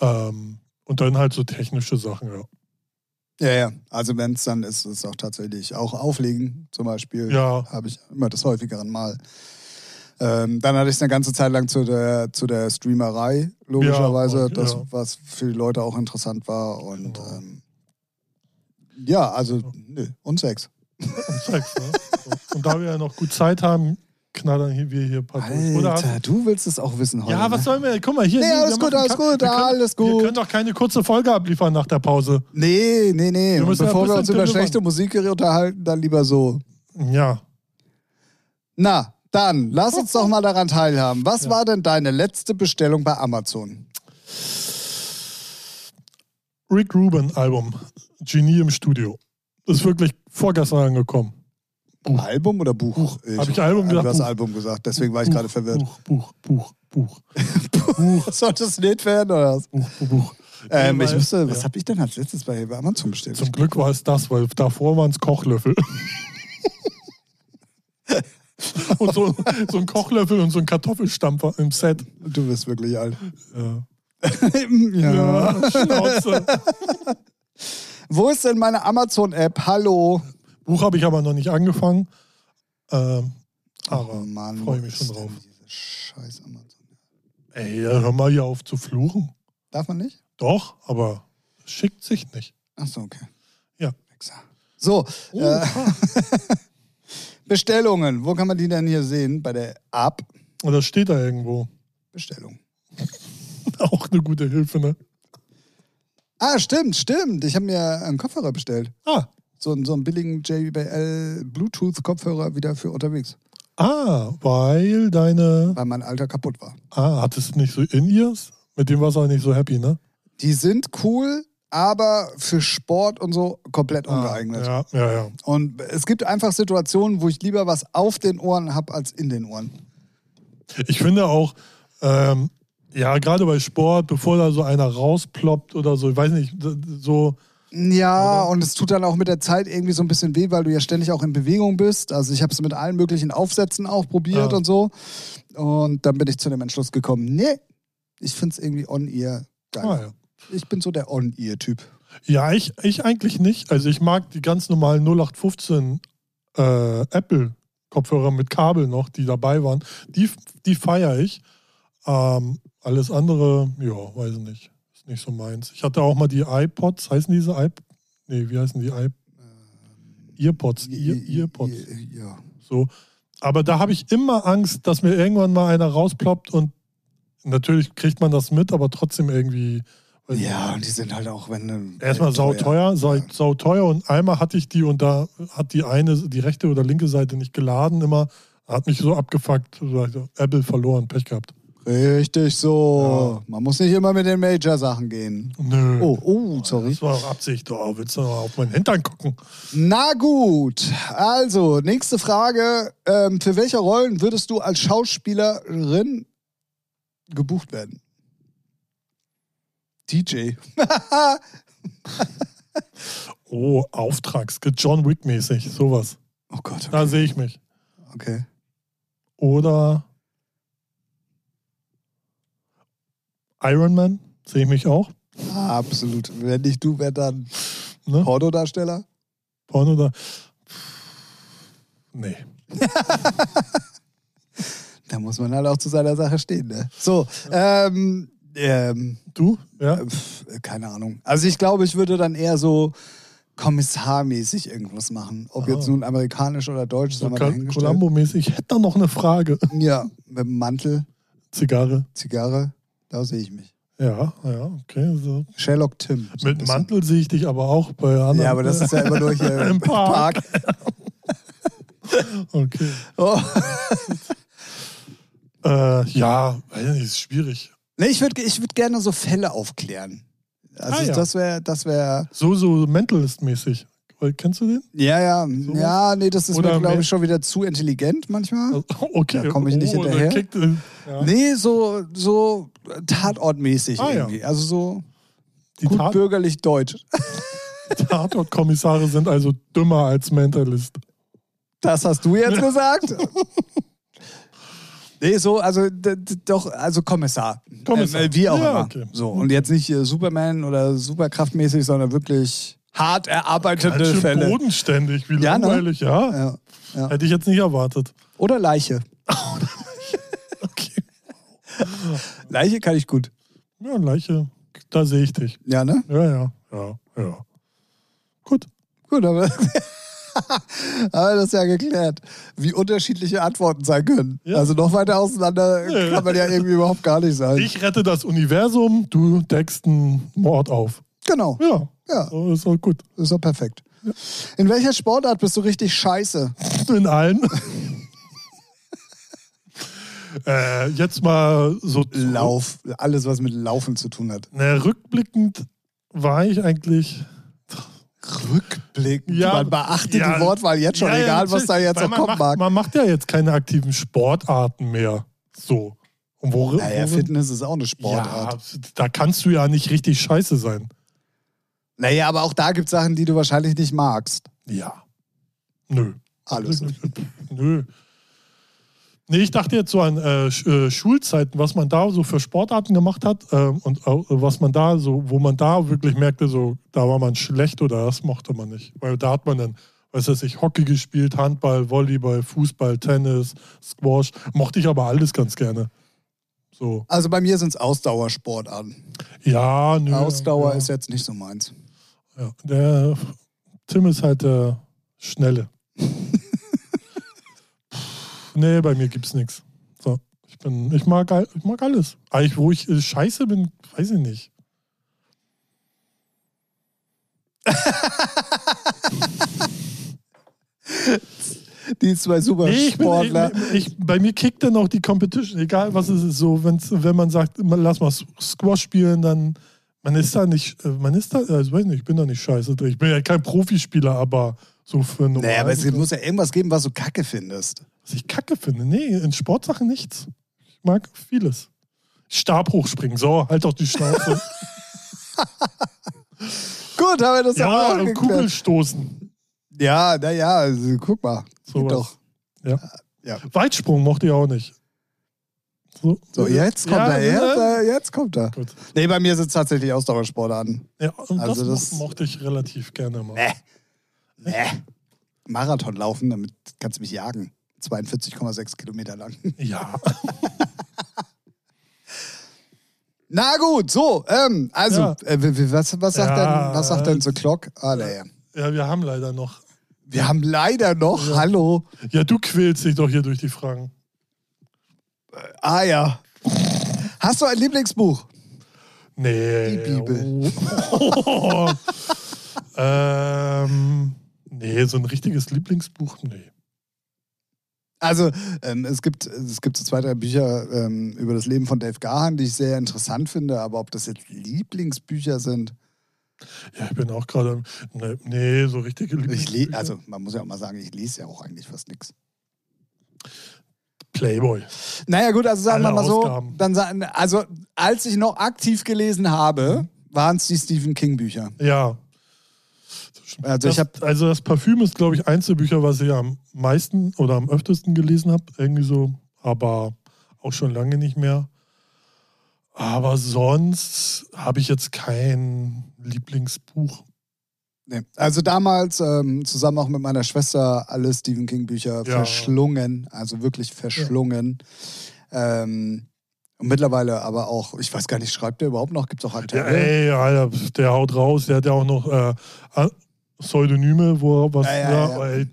ähm, und dann halt so technische Sachen, ja. Ja, ja. Also wenn es dann ist, ist es auch tatsächlich auch Auflegen zum Beispiel. Ja. Habe ich immer das häufigeren Mal. Ähm, dann hatte ich es eine ganze Zeit lang zu der, zu der Streamerei, logischerweise, ja, das, ja. was für die Leute auch interessant war. Und genau. ähm, ja, also, nö, und Sex. Und Sex, ne? *laughs* Und da wir ja noch gut Zeit haben, knallern wir hier ein paar Alter, Oder du willst es auch wissen heute. Ja, was ne? sollen wir? Guck mal, hier. Nee, alles gut, alles gut, können, alles gut. Wir können doch keine kurze Folge abliefern nach der Pause. Nee, nee, nee. Wir bevor wir uns über schlechte Musik unterhalten, dann lieber so. Ja. Na, dann lass uns doch mal daran teilhaben. Was ja. war denn deine letzte Bestellung bei Amazon? Rick Rubin Album. Genie im Studio. Ist wirklich vorgestern angekommen. Buch. Album oder Buch? Buch. Habe ich Album gesagt? Du hast Album gesagt, deswegen war ich gerade verwirrt. Buch, Buch, Buch, Buch. *laughs* Buch. Sollte es nicht werden, oder was? Buch, Buch, Buch. Ähm, ich wusste, was habe ich denn als letztes bei Amazon bestellt? Zum Glück war es das, weil davor waren es Kochlöffel. *laughs* und so, so, ein Kochlöffel und so ein Kartoffelstampfer im Set. Du bist wirklich alt. Ja. *laughs* ja. ja Schnauze. Wo ist denn meine Amazon-App? Hallo. Buch habe ich aber noch nicht angefangen. Ähm, aber oh freue mich schon drauf. Scheiß Amazon. Ey, hör mal hier auf zu fluchen. Darf man nicht? Doch, aber schickt sich nicht. Achso, okay. Ja. So, oh, äh, *laughs* Bestellungen. Wo kann man die denn hier sehen? Bei der App? Oder steht da irgendwo? Bestellung. *laughs* Auch eine gute Hilfe, ne? Ah, stimmt, stimmt. Ich habe mir einen Kopfhörer bestellt. Ah so, so einen billigen JBL Bluetooth-Kopfhörer wieder für unterwegs. Ah, weil deine. Weil mein alter kaputt war. Ah, hattest du nicht so In-Ears? Mit dem warst du auch nicht so happy, ne? Die sind cool, aber für Sport und so komplett ah, ungeeignet. Ja, ja, ja. Und es gibt einfach Situationen, wo ich lieber was auf den Ohren habe als in den Ohren. Ich finde auch, ähm, ja, gerade bei Sport, bevor da so einer rausploppt oder so, ich weiß nicht, so ja, Oder? und es tut dann auch mit der Zeit irgendwie so ein bisschen weh, weil du ja ständig auch in Bewegung bist. Also ich habe es mit allen möglichen Aufsätzen auch probiert ja. und so. Und dann bin ich zu dem Entschluss gekommen, nee, ich finde es irgendwie on-ear geil. Ah, ja. Ich bin so der on-ear-Typ. Ja, ich, ich eigentlich nicht. Also ich mag die ganz normalen 0815 äh, Apple-Kopfhörer mit Kabel noch, die dabei waren. Die, die feiere ich. Ähm, alles andere, ja, weiß ich nicht nicht so meins. Ich hatte auch mal die iPods, heißen diese iPods? Nee, wie heißen die iPods? Earpods, Ear, Earpods. Ja. So. Aber da habe ich immer Angst, dass mir irgendwann mal einer rausploppt und natürlich kriegt man das mit, aber trotzdem irgendwie. Ja, und die sind halt auch, wenn. Erstmal sauteuer, sau, sau teuer und einmal hatte ich die und da hat die eine, die rechte oder linke Seite nicht geladen immer. Hat mich so abgefuckt. Apple verloren, Pech gehabt. Richtig so. Ja. Man muss nicht immer mit den Major-Sachen gehen. Nö. Oh, oh, sorry. Das war auch Absicht. Oh, willst du noch auf meinen Hintern gucken? Na gut. Also, nächste Frage. Ähm, für welche Rollen würdest du als Schauspielerin gebucht werden? DJ. *laughs* oh, Auftrags. John Wick-mäßig. Sowas. Oh Gott. Okay. Da sehe ich mich. Okay. Oder Iron Man, sehe ich mich auch. absolut. Wenn nicht du, wer dann? Ne? Pornodarsteller? Porno Nee. *laughs* da muss man halt auch zu seiner Sache stehen, ne? So, ähm, ähm, du? Ja. Pf, keine Ahnung. Also ich glaube, ich würde dann eher so kommissarmäßig irgendwas machen. Ob ah. jetzt nun amerikanisch oder deutsch, so Columbo-mäßig. Ich hätte da noch eine Frage. Ja, mit dem Mantel. Zigarre. Zigarre. Da sehe ich mich. Ja, ja, okay. So. Sherlock Tim. So Mit Mantel sehe ich dich aber auch bei anderen. Ja, aber das ist ja immer nur hier *laughs* im Park. *laughs* Okay. Oh. *laughs* äh, ja, ist schwierig. Nee, ich würde ich würd gerne so Fälle aufklären. Also ah, ja. das wäre, das wäre. So, so Mentalist-mäßig. Kennst du den? Ja, ja. So? Ja, nee, das ist Oder mir, glaube ich, schon wieder zu intelligent manchmal. *laughs* Okay. Da komme ich nicht oh, hinterher. Kickt, ja. Nee, so, so tatortmäßig ah, irgendwie. Ja. Also so Die gut Tat bürgerlich deutsch. *laughs* Tatortkommissare sind also dümmer als Mentalist. Das hast du jetzt *laughs* gesagt? Nee, so, also doch, also Kommissar. Kommissar. Äh, wie auch ja, immer. Okay. So, und jetzt nicht äh, Superman oder superkraftmäßig, sondern wirklich hart erarbeitete Ganz schön Fälle. bodenständig, wie ja, ne? langweilig, ja. Ja, ja. Hätte ich jetzt nicht erwartet. Oder Leiche. *laughs* okay. Leiche kann ich gut. Ja, Leiche, da sehe ich dich. Ja, ne? Ja, ja, ja, ja. Gut. Gut, aber, *laughs* aber das ist ja geklärt, wie unterschiedliche Antworten sein können. Ja. Also noch weiter auseinander kann man ja irgendwie überhaupt gar nicht sein. Ich rette das Universum, du deckst einen Mord auf. Genau. Ja. Ja. So ist doch gut. Ist doch perfekt. Ja. In welcher Sportart bist du richtig scheiße? In allen. *laughs* äh, jetzt mal so. Lauf. Alles, was mit Laufen zu tun hat. Na, rückblickend war ich eigentlich. Rückblickend. Ja, man beachtet ja, die Wortwahl jetzt schon, ja, egal was da jetzt noch kommen macht, mag. Man macht ja jetzt keine aktiven Sportarten mehr. So. Und wo, naja, wo, Fitness ist auch eine Sportart. Da kannst du ja nicht richtig scheiße sein. Naja, aber auch da gibt es Sachen, die du wahrscheinlich nicht magst. Ja. Nö. Alles. Nö. *laughs* Nee, ich dachte jetzt so an äh, äh, Schulzeiten, was man da so für Sportarten gemacht hat äh, und was man da so, wo man da wirklich merkte, so, da war man schlecht oder das mochte man nicht. Weil da hat man dann, weiß ich, Hockey gespielt, Handball, Volleyball, Fußball, Tennis, Squash. Mochte ich aber alles ganz gerne. So. Also bei mir sind es Ausdauersportarten. Ja, nö. Ausdauer ja. ist jetzt nicht so meins. Ja, der Tim ist halt der Schnelle. *laughs* nee, bei mir gibt's nichts. So, ich bin, ich mag, ich mag alles. Eigentlich, wo ich scheiße bin, weiß ich nicht. *laughs* die zwei Supersportler. Nee, ich, ich, bei mir kickt dann auch die Competition, egal was es ist. So, wenn's, wenn man sagt, lass mal Squash spielen, dann man ist da nicht, äh, man ist da, also weiß nicht, ich bin da nicht scheiße drin. Ich bin ja kein Profispieler, aber so für normal. Naja, aber es muss ja irgendwas geben, was du kacke findest. Was ich kacke finde? Nee, in Sportsachen nichts. Ich mag vieles. Stab hochspringen, so, halt doch die Schnauze. *laughs* Gut, haben wir das ja, auch und Kugelstoßen. Ja, naja, also, guck mal. So doch. Ja. ja. Weitsprung mochte ich auch nicht. So, so jetzt kommt ja, er, jetzt, äh, jetzt kommt er. Gut. Nee, bei mir es tatsächlich Ausdauersport an. Ja, und also das, das mochte ich relativ gerne mal. Nee. Nee. Marathon laufen, damit kannst du mich jagen. 42,6 Kilometer lang. *laughs* Ja. Na gut, so, ähm, also, ja. äh, was, was, sagt ja, denn, was sagt denn so Clock? Ah, naja. Ja, wir haben leider noch. Wir haben leider noch, ja. hallo. Ja, du quälst dich doch hier durch die Fragen. Ah ja. Hast du ein Lieblingsbuch? Nee. Die Bibel. Oh. *laughs* ähm, nee, so ein richtiges Lieblingsbuch, nee. Also ähm, es, gibt, es gibt so zwei, drei Bücher ähm, über das Leben von Dave Gahan, die ich sehr interessant finde, aber ob das jetzt Lieblingsbücher sind. Ja, ich bin auch gerade. Nee, nee, so richtige Lieblingsbücher. also man muss ja auch mal sagen, ich lese ja auch eigentlich fast nichts. Playboy. Naja, gut, also sagen wir mal so, dann sagen, also als ich noch aktiv gelesen habe, waren es die Stephen King-Bücher. Ja. Also, das, ich also das Parfüm ist, glaube ich, eins der Bücher, was ich am meisten oder am öftesten gelesen habe. Irgendwie so, aber auch schon lange nicht mehr. Aber sonst habe ich jetzt kein Lieblingsbuch. Nee. Also damals ähm, zusammen auch mit meiner Schwester alle Stephen King Bücher ja. verschlungen, also wirklich verschlungen. Ja. Ähm, und mittlerweile aber auch, ich weiß gar nicht, schreibt der überhaupt noch? Gibt es auch aktuell? Ja, ey, Alter, der haut raus, der hat ja auch noch äh, Pseudonyme, wo er was. Ja, ey,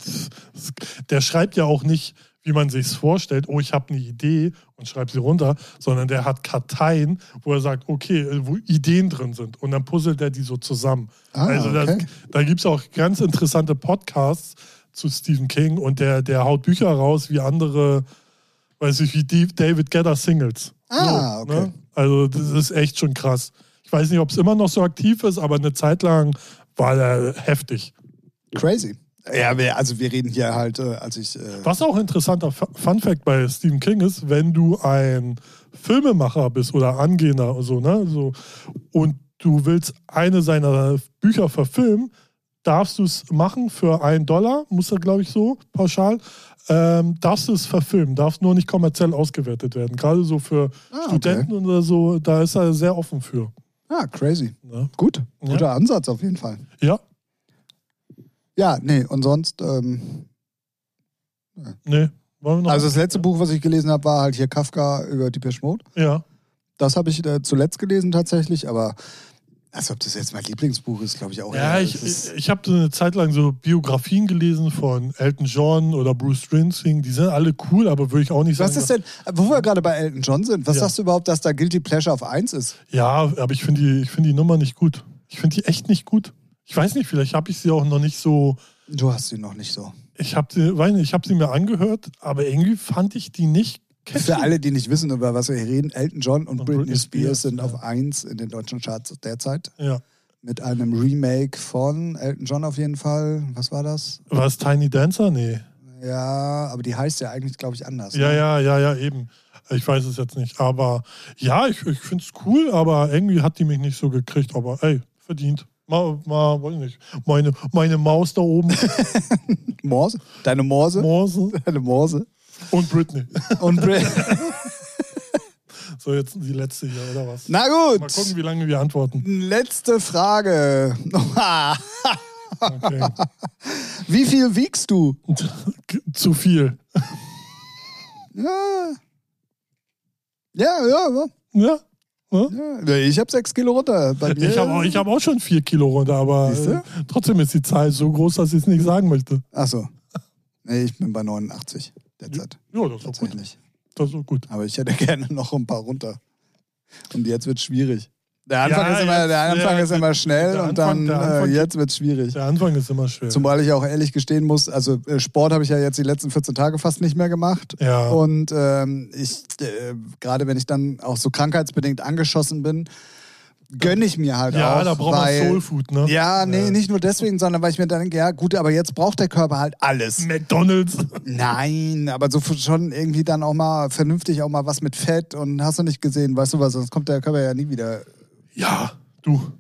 der schreibt ja auch nicht wie man sich vorstellt, oh, ich habe eine Idee und schreibe sie runter, sondern der hat Karteien, wo er sagt, okay, wo Ideen drin sind und dann puzzelt er die so zusammen. Ah, also okay. das, da gibt es auch ganz interessante Podcasts zu Stephen King und der, der haut Bücher raus wie andere, weiß ich, wie David Gedder Singles. Ah, so, okay. Ne? Also das ist echt schon krass. Ich weiß nicht, ob es immer noch so aktiv ist, aber eine Zeit lang war er heftig. Crazy. Ja, also wir reden hier halt, äh, als ich. Äh Was auch interessanter Fun Fact bei Stephen King ist, wenn du ein Filmemacher bist oder Angehender oder so, ne, so, und du willst eine seiner Bücher verfilmen, darfst du es machen für einen Dollar, muss er, glaube ich, so pauschal. Ähm, darfst du es verfilmen, darfst nur nicht kommerziell ausgewertet werden. Gerade so für ah, Studenten okay. oder so, da ist er sehr offen für. Ah, crazy. Ja. Gut, guter ja. Ansatz auf jeden Fall. Ja, ja, nee, und sonst. Ähm, nee. Also das letzte Buch, was ich gelesen habe, war halt hier Kafka über die Mode. Ja. Das habe ich äh, zuletzt gelesen tatsächlich, aber als ob das jetzt mein Lieblingsbuch ist, glaube ich auch. Ja, ich, ich, ich habe eine Zeit lang so Biografien gelesen von Elton John oder Bruce Springsteen. Die sind alle cool, aber würde ich auch nicht sagen. Was ist denn, wo wir gerade bei Elton John sind, was ja. sagst du überhaupt, dass da Guilty Pleasure auf 1 ist? Ja, aber ich finde die, find die Nummer nicht gut. Ich finde die echt nicht gut. Ich weiß nicht, vielleicht habe ich sie auch noch nicht so. Du hast sie noch nicht so. Ich habe sie, weiß nicht, ich habe sie mir angehört, aber irgendwie fand ich die nicht. Catchy. Für alle, die nicht wissen, über was wir hier reden, Elton John und, und Britney, Britney, Spears, sind ja. auf 1 in den deutschen Charts derzeit. Ja. Mit einem Remake von Elton John auf jeden Fall. Was war das? War es Tiny Dancer? Nee. Ja, aber die heißt ja eigentlich, glaube ich, anders. Ja, ne? ja, ja, ja, eben. Ich weiß es jetzt nicht. Aber ja, ich, ich finde es cool, aber irgendwie hat die mich nicht so gekriegt. Aber ey, verdient. Mal, mal, weiß nicht. Meine, meine Maus da oben. *laughs* Morse? Deine Morse? Morse. Deine Morse. Und Britney. *laughs* Und Britney. *laughs* so, jetzt die letzte hier, oder was? Na gut. Mal gucken, wie lange wir antworten. Letzte Frage. okay. Wie viel wiegst du? Zu viel. Ja. Ja, ja, ja. Ja. Ja, ich habe sechs Kilo runter. Bei mir, ich habe auch, hab auch schon vier Kilo runter, aber äh, trotzdem ist die Zahl so groß, dass ich es nicht sagen möchte. Ach so. Nee, ich bin bei 89 derzeit. Ja, das ist gut. Das ist gut. Aber ich hätte gerne noch ein paar runter. Und jetzt wird es schwierig. Der Anfang, ja, ist, immer, der Anfang ja, ist immer schnell Anfang, und dann Anfang, äh, jetzt wird es schwierig. Der Anfang ist immer schwer. Zumal ich auch ehrlich gestehen muss, also äh, Sport habe ich ja jetzt die letzten 14 Tage fast nicht mehr gemacht. Ja. Und ähm, ich, äh, gerade wenn ich dann auch so krankheitsbedingt angeschossen bin, gönne ich mir halt ja, auch. Ja, da braucht man Soulfood, ne? Ja, nee, ja. nicht nur deswegen, sondern weil ich mir dann denke, ja gut, aber jetzt braucht der Körper halt alles. McDonalds. *laughs* Nein, aber so schon irgendwie dann auch mal vernünftig auch mal was mit Fett und hast du nicht gesehen, weißt du was, sonst kommt der Körper ja nie wieder. Ja, Du.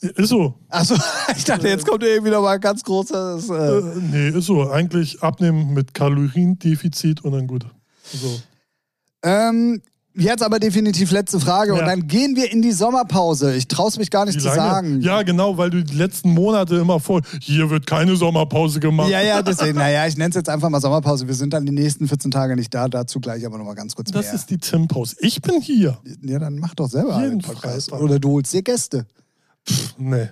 Ist so. Achso, *laughs* ich dachte, jetzt kommt irgendwie noch mal ein ganz großes. Äh äh, nee, ist so. Eigentlich abnehmen mit Kaloriendefizit und dann gut. So. Ähm, Jetzt aber definitiv letzte Frage ja. und dann gehen wir in die Sommerpause. Ich traue es mich gar nicht zu sagen. Ja, genau, weil du die letzten Monate immer voll, hier wird keine Sommerpause gemacht. Ja, ja, deswegen, naja, ich nenne es jetzt einfach mal Sommerpause. Wir sind dann die nächsten 14 Tage nicht da, dazu gleich aber nochmal ganz kurz Das mehr. ist die Tim-Pause. Ich bin hier. Ja, dann mach doch selber Jeden einen Podcast. Oder du holst dir Gäste. Pff, nee.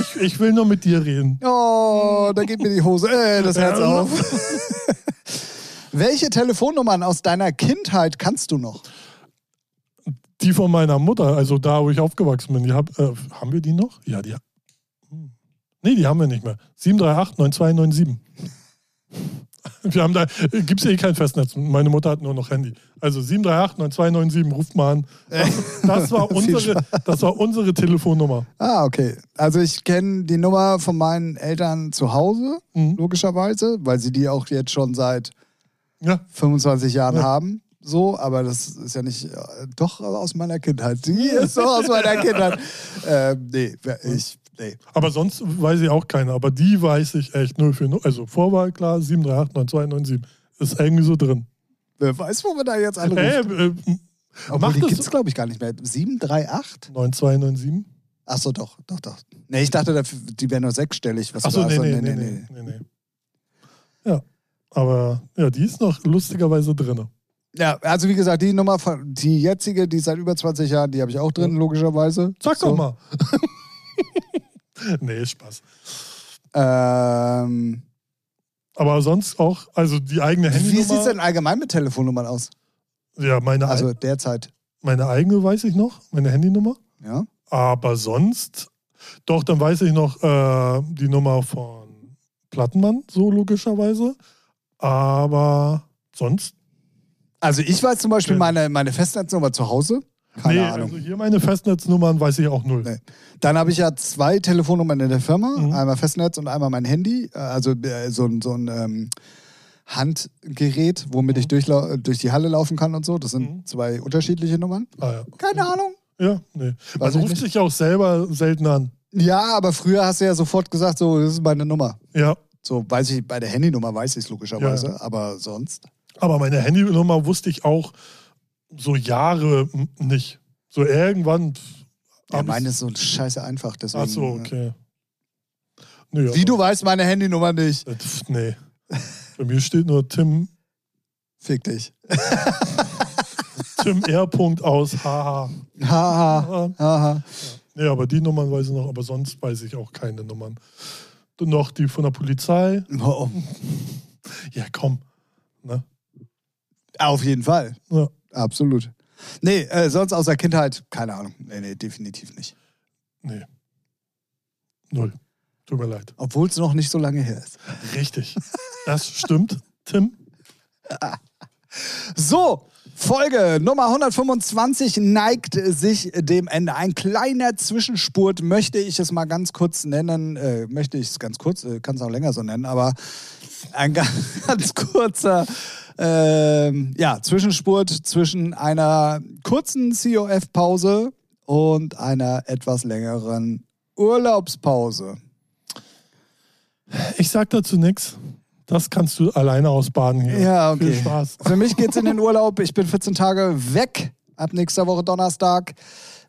ich, ich, will nur mit dir reden. Oh, da geht mir die Hose, äh, das Herz auf. *laughs* Welche Telefonnummern aus deiner Kindheit kannst du noch? Die von meiner Mutter, also da, wo ich aufgewachsen bin, die hab, äh, haben wir die noch? Ja, die. Hm. Nee, die haben wir nicht mehr. 738 9297. *laughs* Wir haben da, gibt es eh kein Festnetz. Meine Mutter hat nur noch Handy. Also 738 9297, ruft mal an. Das, das, war *laughs* unsere, das war unsere Telefonnummer. Ah, okay. Also ich kenne die Nummer von meinen Eltern zu Hause, mhm. logischerweise, weil sie die auch jetzt schon seit ja. 25 Jahren ja. haben. So, aber das ist ja nicht, äh, doch aus meiner Kindheit. *laughs* Die ist doch aus meiner Kindheit. äh, nee, ich Nee. Aber sonst weiß ich auch keine. Aber die weiß ich echt 0 für 0. Also Vorwahl klar, 7389297. Ist irgendwie so drin. Wer weiß, wo wir da jetzt anrufen. Hey, äh, Obwohl, die gibt es, glaube ich, gar nicht mehr. 738? 9297? Achso, doch, doch, doch. Nee, ich dachte, die wäre nur sechsstellig. Achso, nee, nee, nee, nee, nee, nee. Ja, aber ja, die ist noch lustigerweise drin. Ja, also wie gesagt, die Nummer, die jetzige, die seit über 20 Jahren, die habe ich auch drin, logischerweise. Sag so. doch mal. *laughs* nee, Spaß. Ähm, Aber sonst auch, also die eigene Handynummer. Wie sieht es denn allgemein mit Telefonnummern aus? Ja, meine Also derzeit. Meine eigene weiß ich noch, meine Handynummer. Ja. Aber sonst, doch, dann weiß ich noch äh, die Nummer von Plattenmann, so logischerweise. Aber sonst. Also ich weiß zum Beispiel meine, meine Festnetznummer zu Hause. Keine nee, Ahnung. also hier meine Festnetznummern weiß ich auch null. Nee. Dann habe ich ja zwei Telefonnummern in der Firma, mhm. einmal Festnetz und einmal mein Handy, also äh, so, so ein ähm, Handgerät, womit mhm. ich durch, durch die Halle laufen kann und so. Das sind mhm. zwei unterschiedliche Nummern. Ah, ja. Keine Ahnung. Ja, nee. Man ruft sich auch selber selten an. Ja, aber früher hast du ja sofort gesagt, so, das ist meine Nummer. Ja. So weiß ich, bei der Handynummer weiß ich es logischerweise, ja. aber sonst. Aber meine Handynummer wusste ich auch so Jahre nicht. So irgendwann. Ja, meine ist so scheiße einfach. Deswegen, Ach so, okay. Nee, Wie du weißt, meine Handynummer nicht. Äh, nee. Bei mir steht nur Tim. Fick dich. Tim R. aus. Haha. Haha. Haha. Nee, aber die Nummern weiß ich noch, aber sonst weiß ich auch keine Nummern. Noch die von der Polizei. Oh. Ja, komm. Ne? Auf jeden Fall. Ja. Absolut. Nee, äh, sonst aus der Kindheit, keine Ahnung. Nee, nee, definitiv nicht. Nee. Null. Tut mir leid. Obwohl es noch nicht so lange her ist. Richtig. Das stimmt, Tim. *laughs* So, Folge Nummer 125 neigt sich dem Ende. Ein kleiner Zwischenspurt möchte ich es mal ganz kurz nennen. Äh, möchte ich es ganz kurz, äh, kann es auch länger so nennen, aber ein *laughs* ganz, ganz kurzer ähm, ja, Zwischenspurt zwischen einer kurzen COF-Pause und einer etwas längeren Urlaubspause. Ich sag dazu nichts. Das kannst du alleine ausbaden hier. Ja, okay. Viel Spaß. Für mich geht's in den Urlaub. Ich bin 14 Tage weg ab nächster Woche Donnerstag.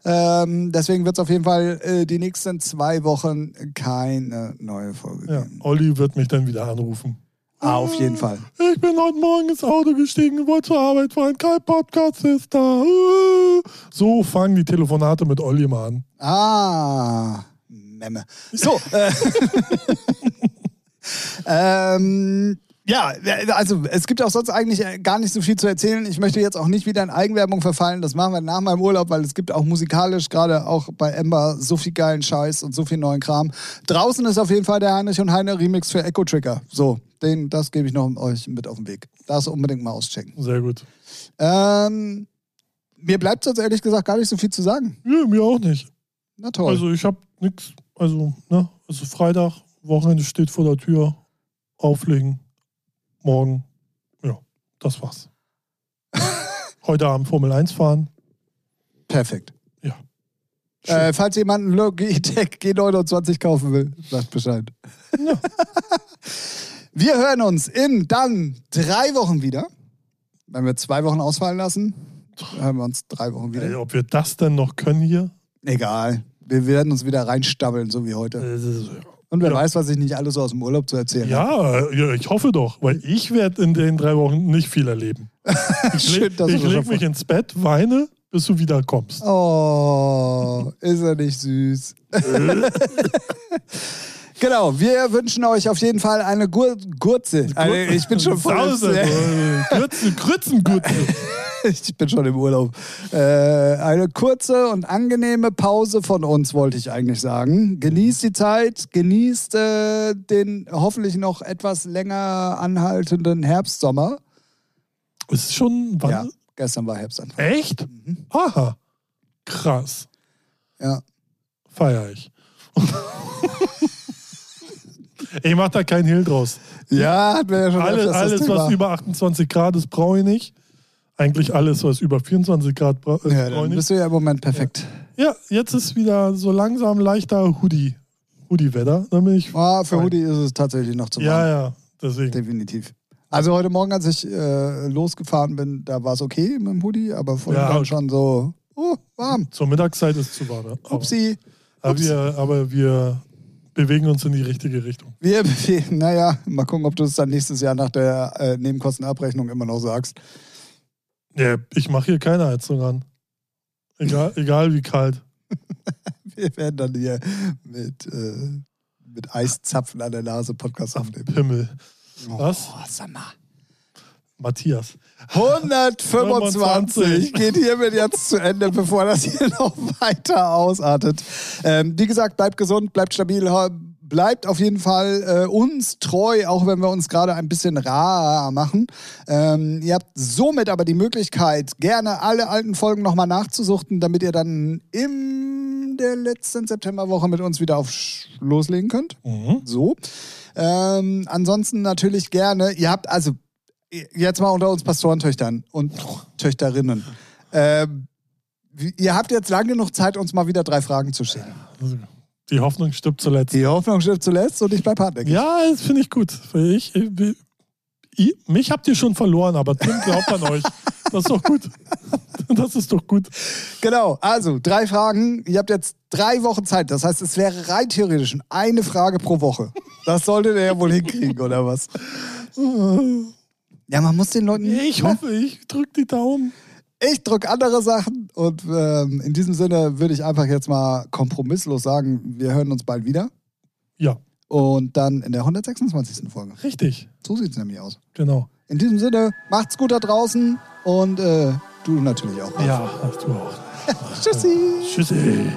Ähm, deswegen wird es auf jeden Fall äh, die nächsten zwei Wochen keine neue Folge ja, geben. Olli wird mich dann wieder anrufen. Ah, auf jeden Fall. Ich bin heute Morgen ins Auto gestiegen, wollte zur Arbeit fahren. Kein Podcast ist da. So fangen die Telefonate mit Olli mal an. Ah, Memme. So. Äh, *laughs* *laughs* ähm, ja, also es gibt auch sonst eigentlich gar nicht so viel zu erzählen. Ich möchte jetzt auch nicht wieder in Eigenwerbung verfallen. Das machen wir nach meinem Urlaub, weil es gibt auch musikalisch, gerade auch bei Ember, so viel geilen Scheiß und so viel neuen Kram. Draußen ist auf jeden Fall der Heinrich und Heine Remix für Echo Trigger. So, den, das gebe ich noch euch mit auf den Weg. Das unbedingt mal auschecken. Sehr gut. Ähm, mir bleibt sonst ehrlich gesagt gar nicht so viel zu sagen. Ja, mir auch nicht. Na toll. Also ich habe nichts, also, ne, also Freitag, Wochenende steht vor der Tür, auflegen, morgen, ja, das war's. *laughs* Heute Abend Formel 1 fahren. Perfekt. Ja. Äh, falls jemand einen Logitech G29 kaufen will, sagt Bescheid. Ja. *laughs* Wir hören uns in dann drei Wochen wieder. Wenn wir zwei Wochen ausfallen lassen, hören wir uns drei Wochen wieder. Ey, ob wir das denn noch können hier? Egal. Wir werden uns wieder reinstabbeln, so wie heute. Und wer ja. weiß, was ich nicht alles so aus dem Urlaub zu erzählen ja, habe. Ja, ich hoffe doch, weil ich werde in den drei Wochen nicht viel erleben. *laughs* Ich, Schön, le ich lege mich ins Bett, weine, bis du wieder kommst. Oh, ist er nicht süß. *laughs* *laughs* Genau, wir wünschen euch auf jeden Fall eine Gur Gurze. Also, ich bin schon voll. Sause, Grützen, Grützengurze. *laughs* ich bin schon im Urlaub. Äh, eine kurze und angenehme Pause von uns, wollte ich eigentlich sagen. Genießt die Zeit, genießt äh, den hoffentlich noch etwas länger anhaltenden Herbstsommer. Ist schon wann? Ja, gestern war Herbstanfang. Echt? Mhm. Aha. Krass. Ja. Feier ich. Ich mach da keinen Hehl draus. Ja, hat ja schon Alle, Alles, was über 28 Grad ist, brauche ich nicht. Eigentlich alles, was über 24 Grad bra äh, ja, brauche ich nicht. bist du ja im Moment perfekt. Ja. ja, jetzt ist wieder so langsam leichter Hoodie. Hoodie-Wetter. Ah, für Hoodie ist es tatsächlich noch zu warm. Ja, ja, deswegen. Definitiv. Also heute Morgen, als ich äh, losgefahren bin, da war es okay mit dem Hoodie, aber vorhin ja, dann schon so, oh, warm. Zur Mittagszeit ist es zu warm. Upsi. Aber, aber, wir, aber wir bewegen uns in die richtige Richtung. Wir bewegen, naja, mal gucken, ob du es dann nächstes Jahr nach der äh, Nebenkostenabrechnung immer noch sagst. Ja, ich mache hier keine Heizung an. Egal, *laughs* egal wie kalt. wir werden dann hier mit, äh, mit Eiszapfen an der Nase Podcast aufnehmen. Pimmel. Was? Oh, sag mal. Matthias. 125 geht hiermit jetzt zu Ende, bevor das hier *laughs* noch weiter ausartet. Ähm, wie gesagt, bleibt gesund, bleibt stabil, bleibt auf jeden Fall äh, uns treu, auch wenn wir uns gerade ein bisschen rar machen. Ähm, ihr habt somit aber die Möglichkeit, gerne alle alten Folgen nochmal nachzusuchten, damit ihr dann in der letzten Septemberwoche mit uns wieder auf loslegen könnt. Mhm. So. Ähm, ansonsten natürlich gerne. Ihr habt also jetzt mal unter uns Pastorentöchtern und Töchterinnen. Ähm, ihr habt jetzt lange genug Zeit, uns mal wieder drei Fragen zu stellen. Die Hoffnung stirbt zuletzt. Die Hoffnung stirbt zuletzt und ich bleib hartnäckig. Ja, das finde ich gut. Ich, ich, mich habt ihr schon verloren, aber Tim glaubt an euch. Das ist doch gut. Das ist doch gut. Genau, also drei Fragen. Ihr habt jetzt drei Wochen Zeit. Das heißt, es wäre rein theoretisch eine Frage pro Woche. Das solltet ihr ja wohl hinkriegen, oder was? Ja, man muss den Leuten. Ich ne? hoffe, ich drücke die Daumen. Ich drücke andere Sachen und ähm, in diesem Sinne würde ich einfach jetzt mal kompromisslos sagen, wir hören uns bald wieder. Ja. Und dann in der 126. Folge. Richtig. So sieht es nämlich aus. Genau. In diesem Sinne, macht's gut da draußen und äh, du natürlich auch. Ja, du auch. *laughs* Tschüssi. Tschüssi.